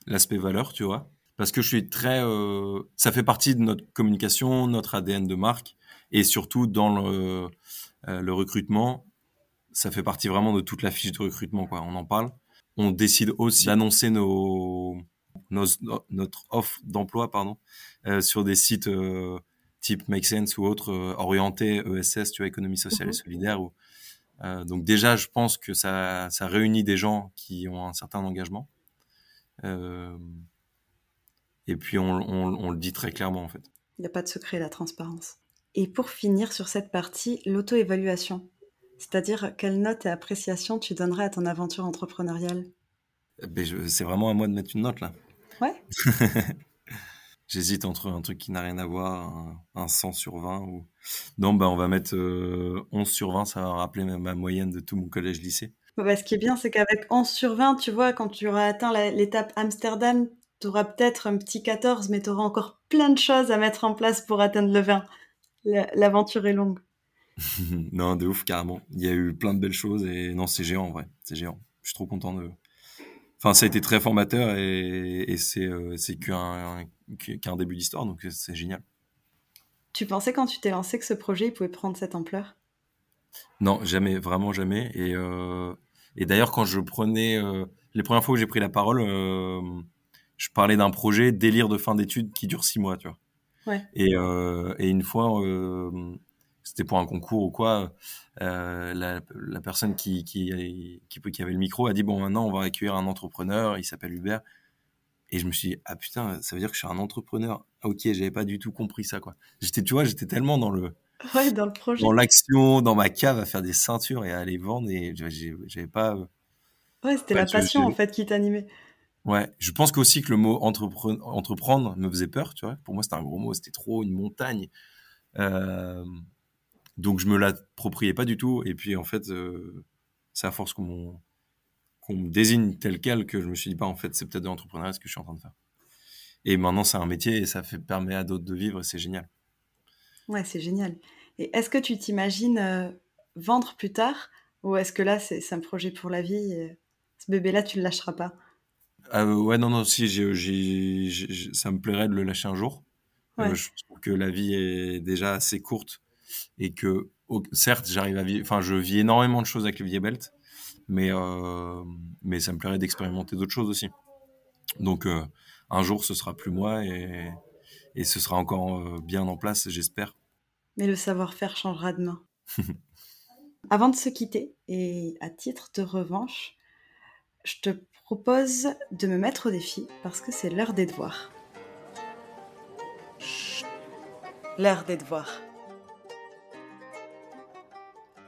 l'aspect valeur, tu vois. Parce que je suis très. euh, ça fait partie de notre communication, notre ADN de marque, et surtout dans le, euh, le recrutement, ça fait partie vraiment de toute la fiche de recrutement, quoi. On en parle. On décide aussi d'annoncer nos, notre offre d'emploi, pardon, sur des sites type Make Sense ou autres euh, orientés ESS, tu vois, économie sociale Mhm. et solidaire. Ou, euh, donc déjà, je pense que ça, ça réunit des gens qui ont un certain engagement. Euh, et puis on, on, on le dit très clairement en fait. Il n'y a pas de secret, la transparence. Et pour finir sur cette partie, l'auto-évaluation. C'est-à-dire, quelle note et appréciation tu donnerais à ton aventure entrepreneuriale? Ben, je- c'est vraiment à moi de mettre une note là. Ouais. J'hésite entre un truc qui n'a rien à voir, un, 100 sur 20 ou... Non, bah on va mettre 11 euh, sur 20, ça va rappeler ma, moyenne de tout mon collège-lycée. Bah, ce qui est bien, c'est qu'avec 11 sur 20, tu vois, quand tu auras atteint l'étape Amsterdam, tu auras peut-être un petit 14, mais tu auras encore plein de choses à mettre en place pour atteindre le 20. L'aventure est longue. non, de ouf, carrément. Il y a eu plein de belles choses et non, c'est géant en vrai. C'est géant. Je suis trop content de, enfin ça a été très formateur et, c'est euh, c'est qu'un qu'un début d'histoire donc c'est génial. Tu pensais quand tu t'es lancé que ce projet il pouvait prendre cette ampleur? Non, jamais, vraiment jamais. Et, euh, et d'ailleurs quand je prenais euh, les premières fois où j'ai pris la parole, je parlais d'un projet délire de fin d'études qui dure six mois, tu vois. Ouais. Et, et une fois c'était pour un concours ou quoi, euh, la, la, personne qui, qui, qui, qui, avait le micro a dit bon maintenant on va accueillir un entrepreneur, il s'appelle Hubert. Et je me suis dit ah putain ça veut dire que je suis un entrepreneur. Ah, ok j'avais pas du tout compris ça quoi. J'étais tu vois j'étais tellement dans le ouais, dans le projet, dans l'action, dans ma cave à faire des ceintures et à les vendre et j'avais pas. Ouais c'était la passion en fait qui t'animait. Ouais, je pense qu'aussi que le mot entreprendre me faisait peur, tu vois. Pour moi, c'était un gros mot, c'était trop une montagne. Euh, donc je me l'appropriais pas du tout. Et puis en fait, euh, c'est à force qu'on me désigne tel quel que je me suis dit, pas bah, en fait, c'est peut-être de l'entrepreneuriat ce que je suis en train de faire. Et maintenant, c'est un métier et ça fait, permet à d'autres de vivre et c'est génial. Ouais, c'est génial. Et est-ce que tu t'imagines euh, vendre plus tard ou est-ce que là, c'est un projet pour la vie Ce bébé-là, tu le lâcheras pas? Euh, Ouais, non, non, si, ça me plairait de le lâcher un jour. je trouve que la vie est déjà assez courte et que certes j'arrive à vivre, enfin je vis énormément de choses avec le vieille belt, mais euh, mais ça me plairait d'expérimenter d'autres choses aussi. Donc euh, un jour ce sera plus moi et et ce sera encore euh, bien en place, j'espère. Mais le savoir-faire changera demain. Avant de se quitter, et à titre de revanche, je te propose de me mettre au défi parce que c'est l'heure des devoirs. L'heure des devoirs.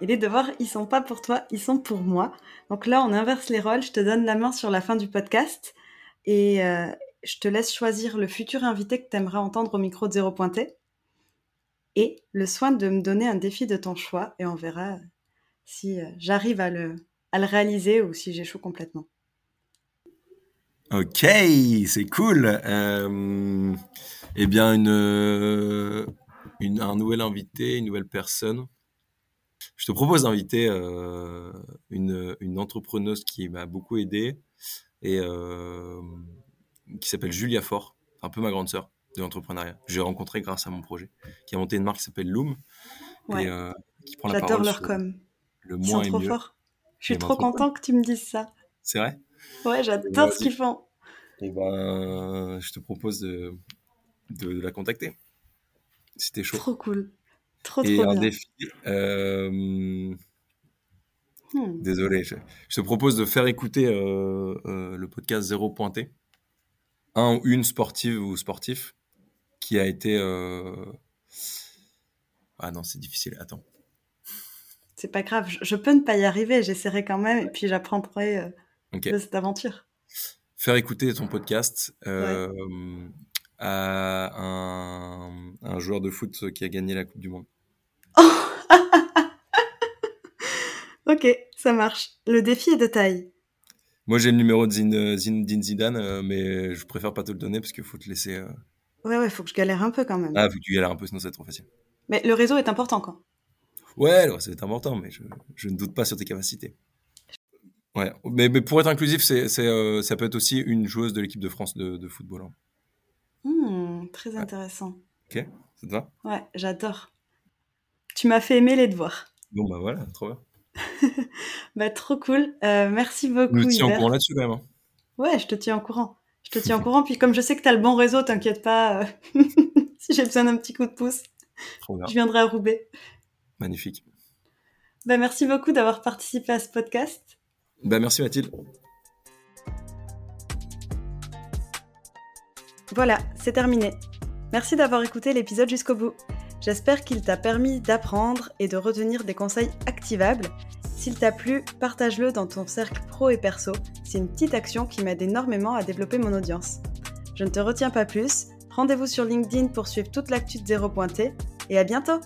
Et les devoirs, ils sont pas pour toi, ils sont pour moi. Donc là, on inverse les rôles. Je te donne la main sur la fin du podcast et euh, je te laisse choisir le futur invité que tu aimerais entendre au micro de Zéro Pointé et le soin de me donner un défi de ton choix et on verra si euh, j'arrive à le, réaliser ou si j'échoue complètement. Ok, c'est cool. Euh, eh bien, un nouvel invité, une nouvelle personne je te propose d'inviter euh, une, une, entrepreneuse qui m'a beaucoup aidé et euh, qui s'appelle Julia Fort, un peu ma grande sœur de l'entrepreneuriat. J'ai rencontré grâce à mon projet, qui a monté une marque qui s'appelle Loom et euh, qui prend la parole leur com. Le moins Ils sont trop mieux. forts. Je suis trop content que tu me dises ça. C'est vrai? Ouais, j'adore ce qu'ils font. Et ben, je te propose de, de, de la contacter. Si t'es chaud. Trop cool. Trop, et un défi. Euh, hmm. Désolé, je, te propose de faire écouter euh, euh, le podcast Zéro Pointé. Un ou une sportive ou sportif qui a été. Ah non, c'est difficile. Attends. C'est pas grave, je, peux ne pas y arriver, j'essaierai quand même et puis j'apprendrai de cette aventure. Faire écouter ton podcast à un, un, joueur de foot qui a gagné la Coupe du Monde. Ok, ça marche. Le défi est de taille. Moi, j'ai le numéro de Zinedine Zidane, euh, mais je préfère pas te le donner parce qu'il faut te laisser. Euh, ouais, ouais, faut que je galère un peu quand même. Ah, faut que tu galères un peu, sinon c'est trop facile. Mais le réseau est important, quoi. Ouais, le réseau est important, mais je, ne doute pas sur tes capacités. Ouais, mais, mais pour être inclusif, c'est, euh, ça peut être aussi une joueuse de l'équipe de France de, football. Hein. Hmm, très intéressant. Ok, ça te va? Ouais, j'adore. Tu m'as fait aimer les devoirs. Bon, bah voilà, trop bien. bah, trop cool. Euh, merci beaucoup. Je te tiens au courant là-dessus, quand même. Hein. Ouais, je te tiens au courant. Je te tiens au courant. Puis, comme je sais que tu as le bon réseau, t'inquiète pas. Euh, si j'ai besoin d'un petit coup de pouce, je viendrai à Roubaix. Magnifique. Bah, merci beaucoup d'avoir participé à ce podcast. Bah, merci Mathilde. Voilà, c'est terminé. Merci d'avoir écouté l'épisode jusqu'au bout. J'espère qu'il t'a permis d'apprendre et de retenir des conseils activables. S'il t'a plu, partage-le dans ton cercle pro et perso. C'est une petite action qui m'aide énormément à développer mon audience. Je ne te retiens pas plus, rendez-vous sur LinkedIn pour suivre toute l'actu de Zéro Pointé, et à bientôt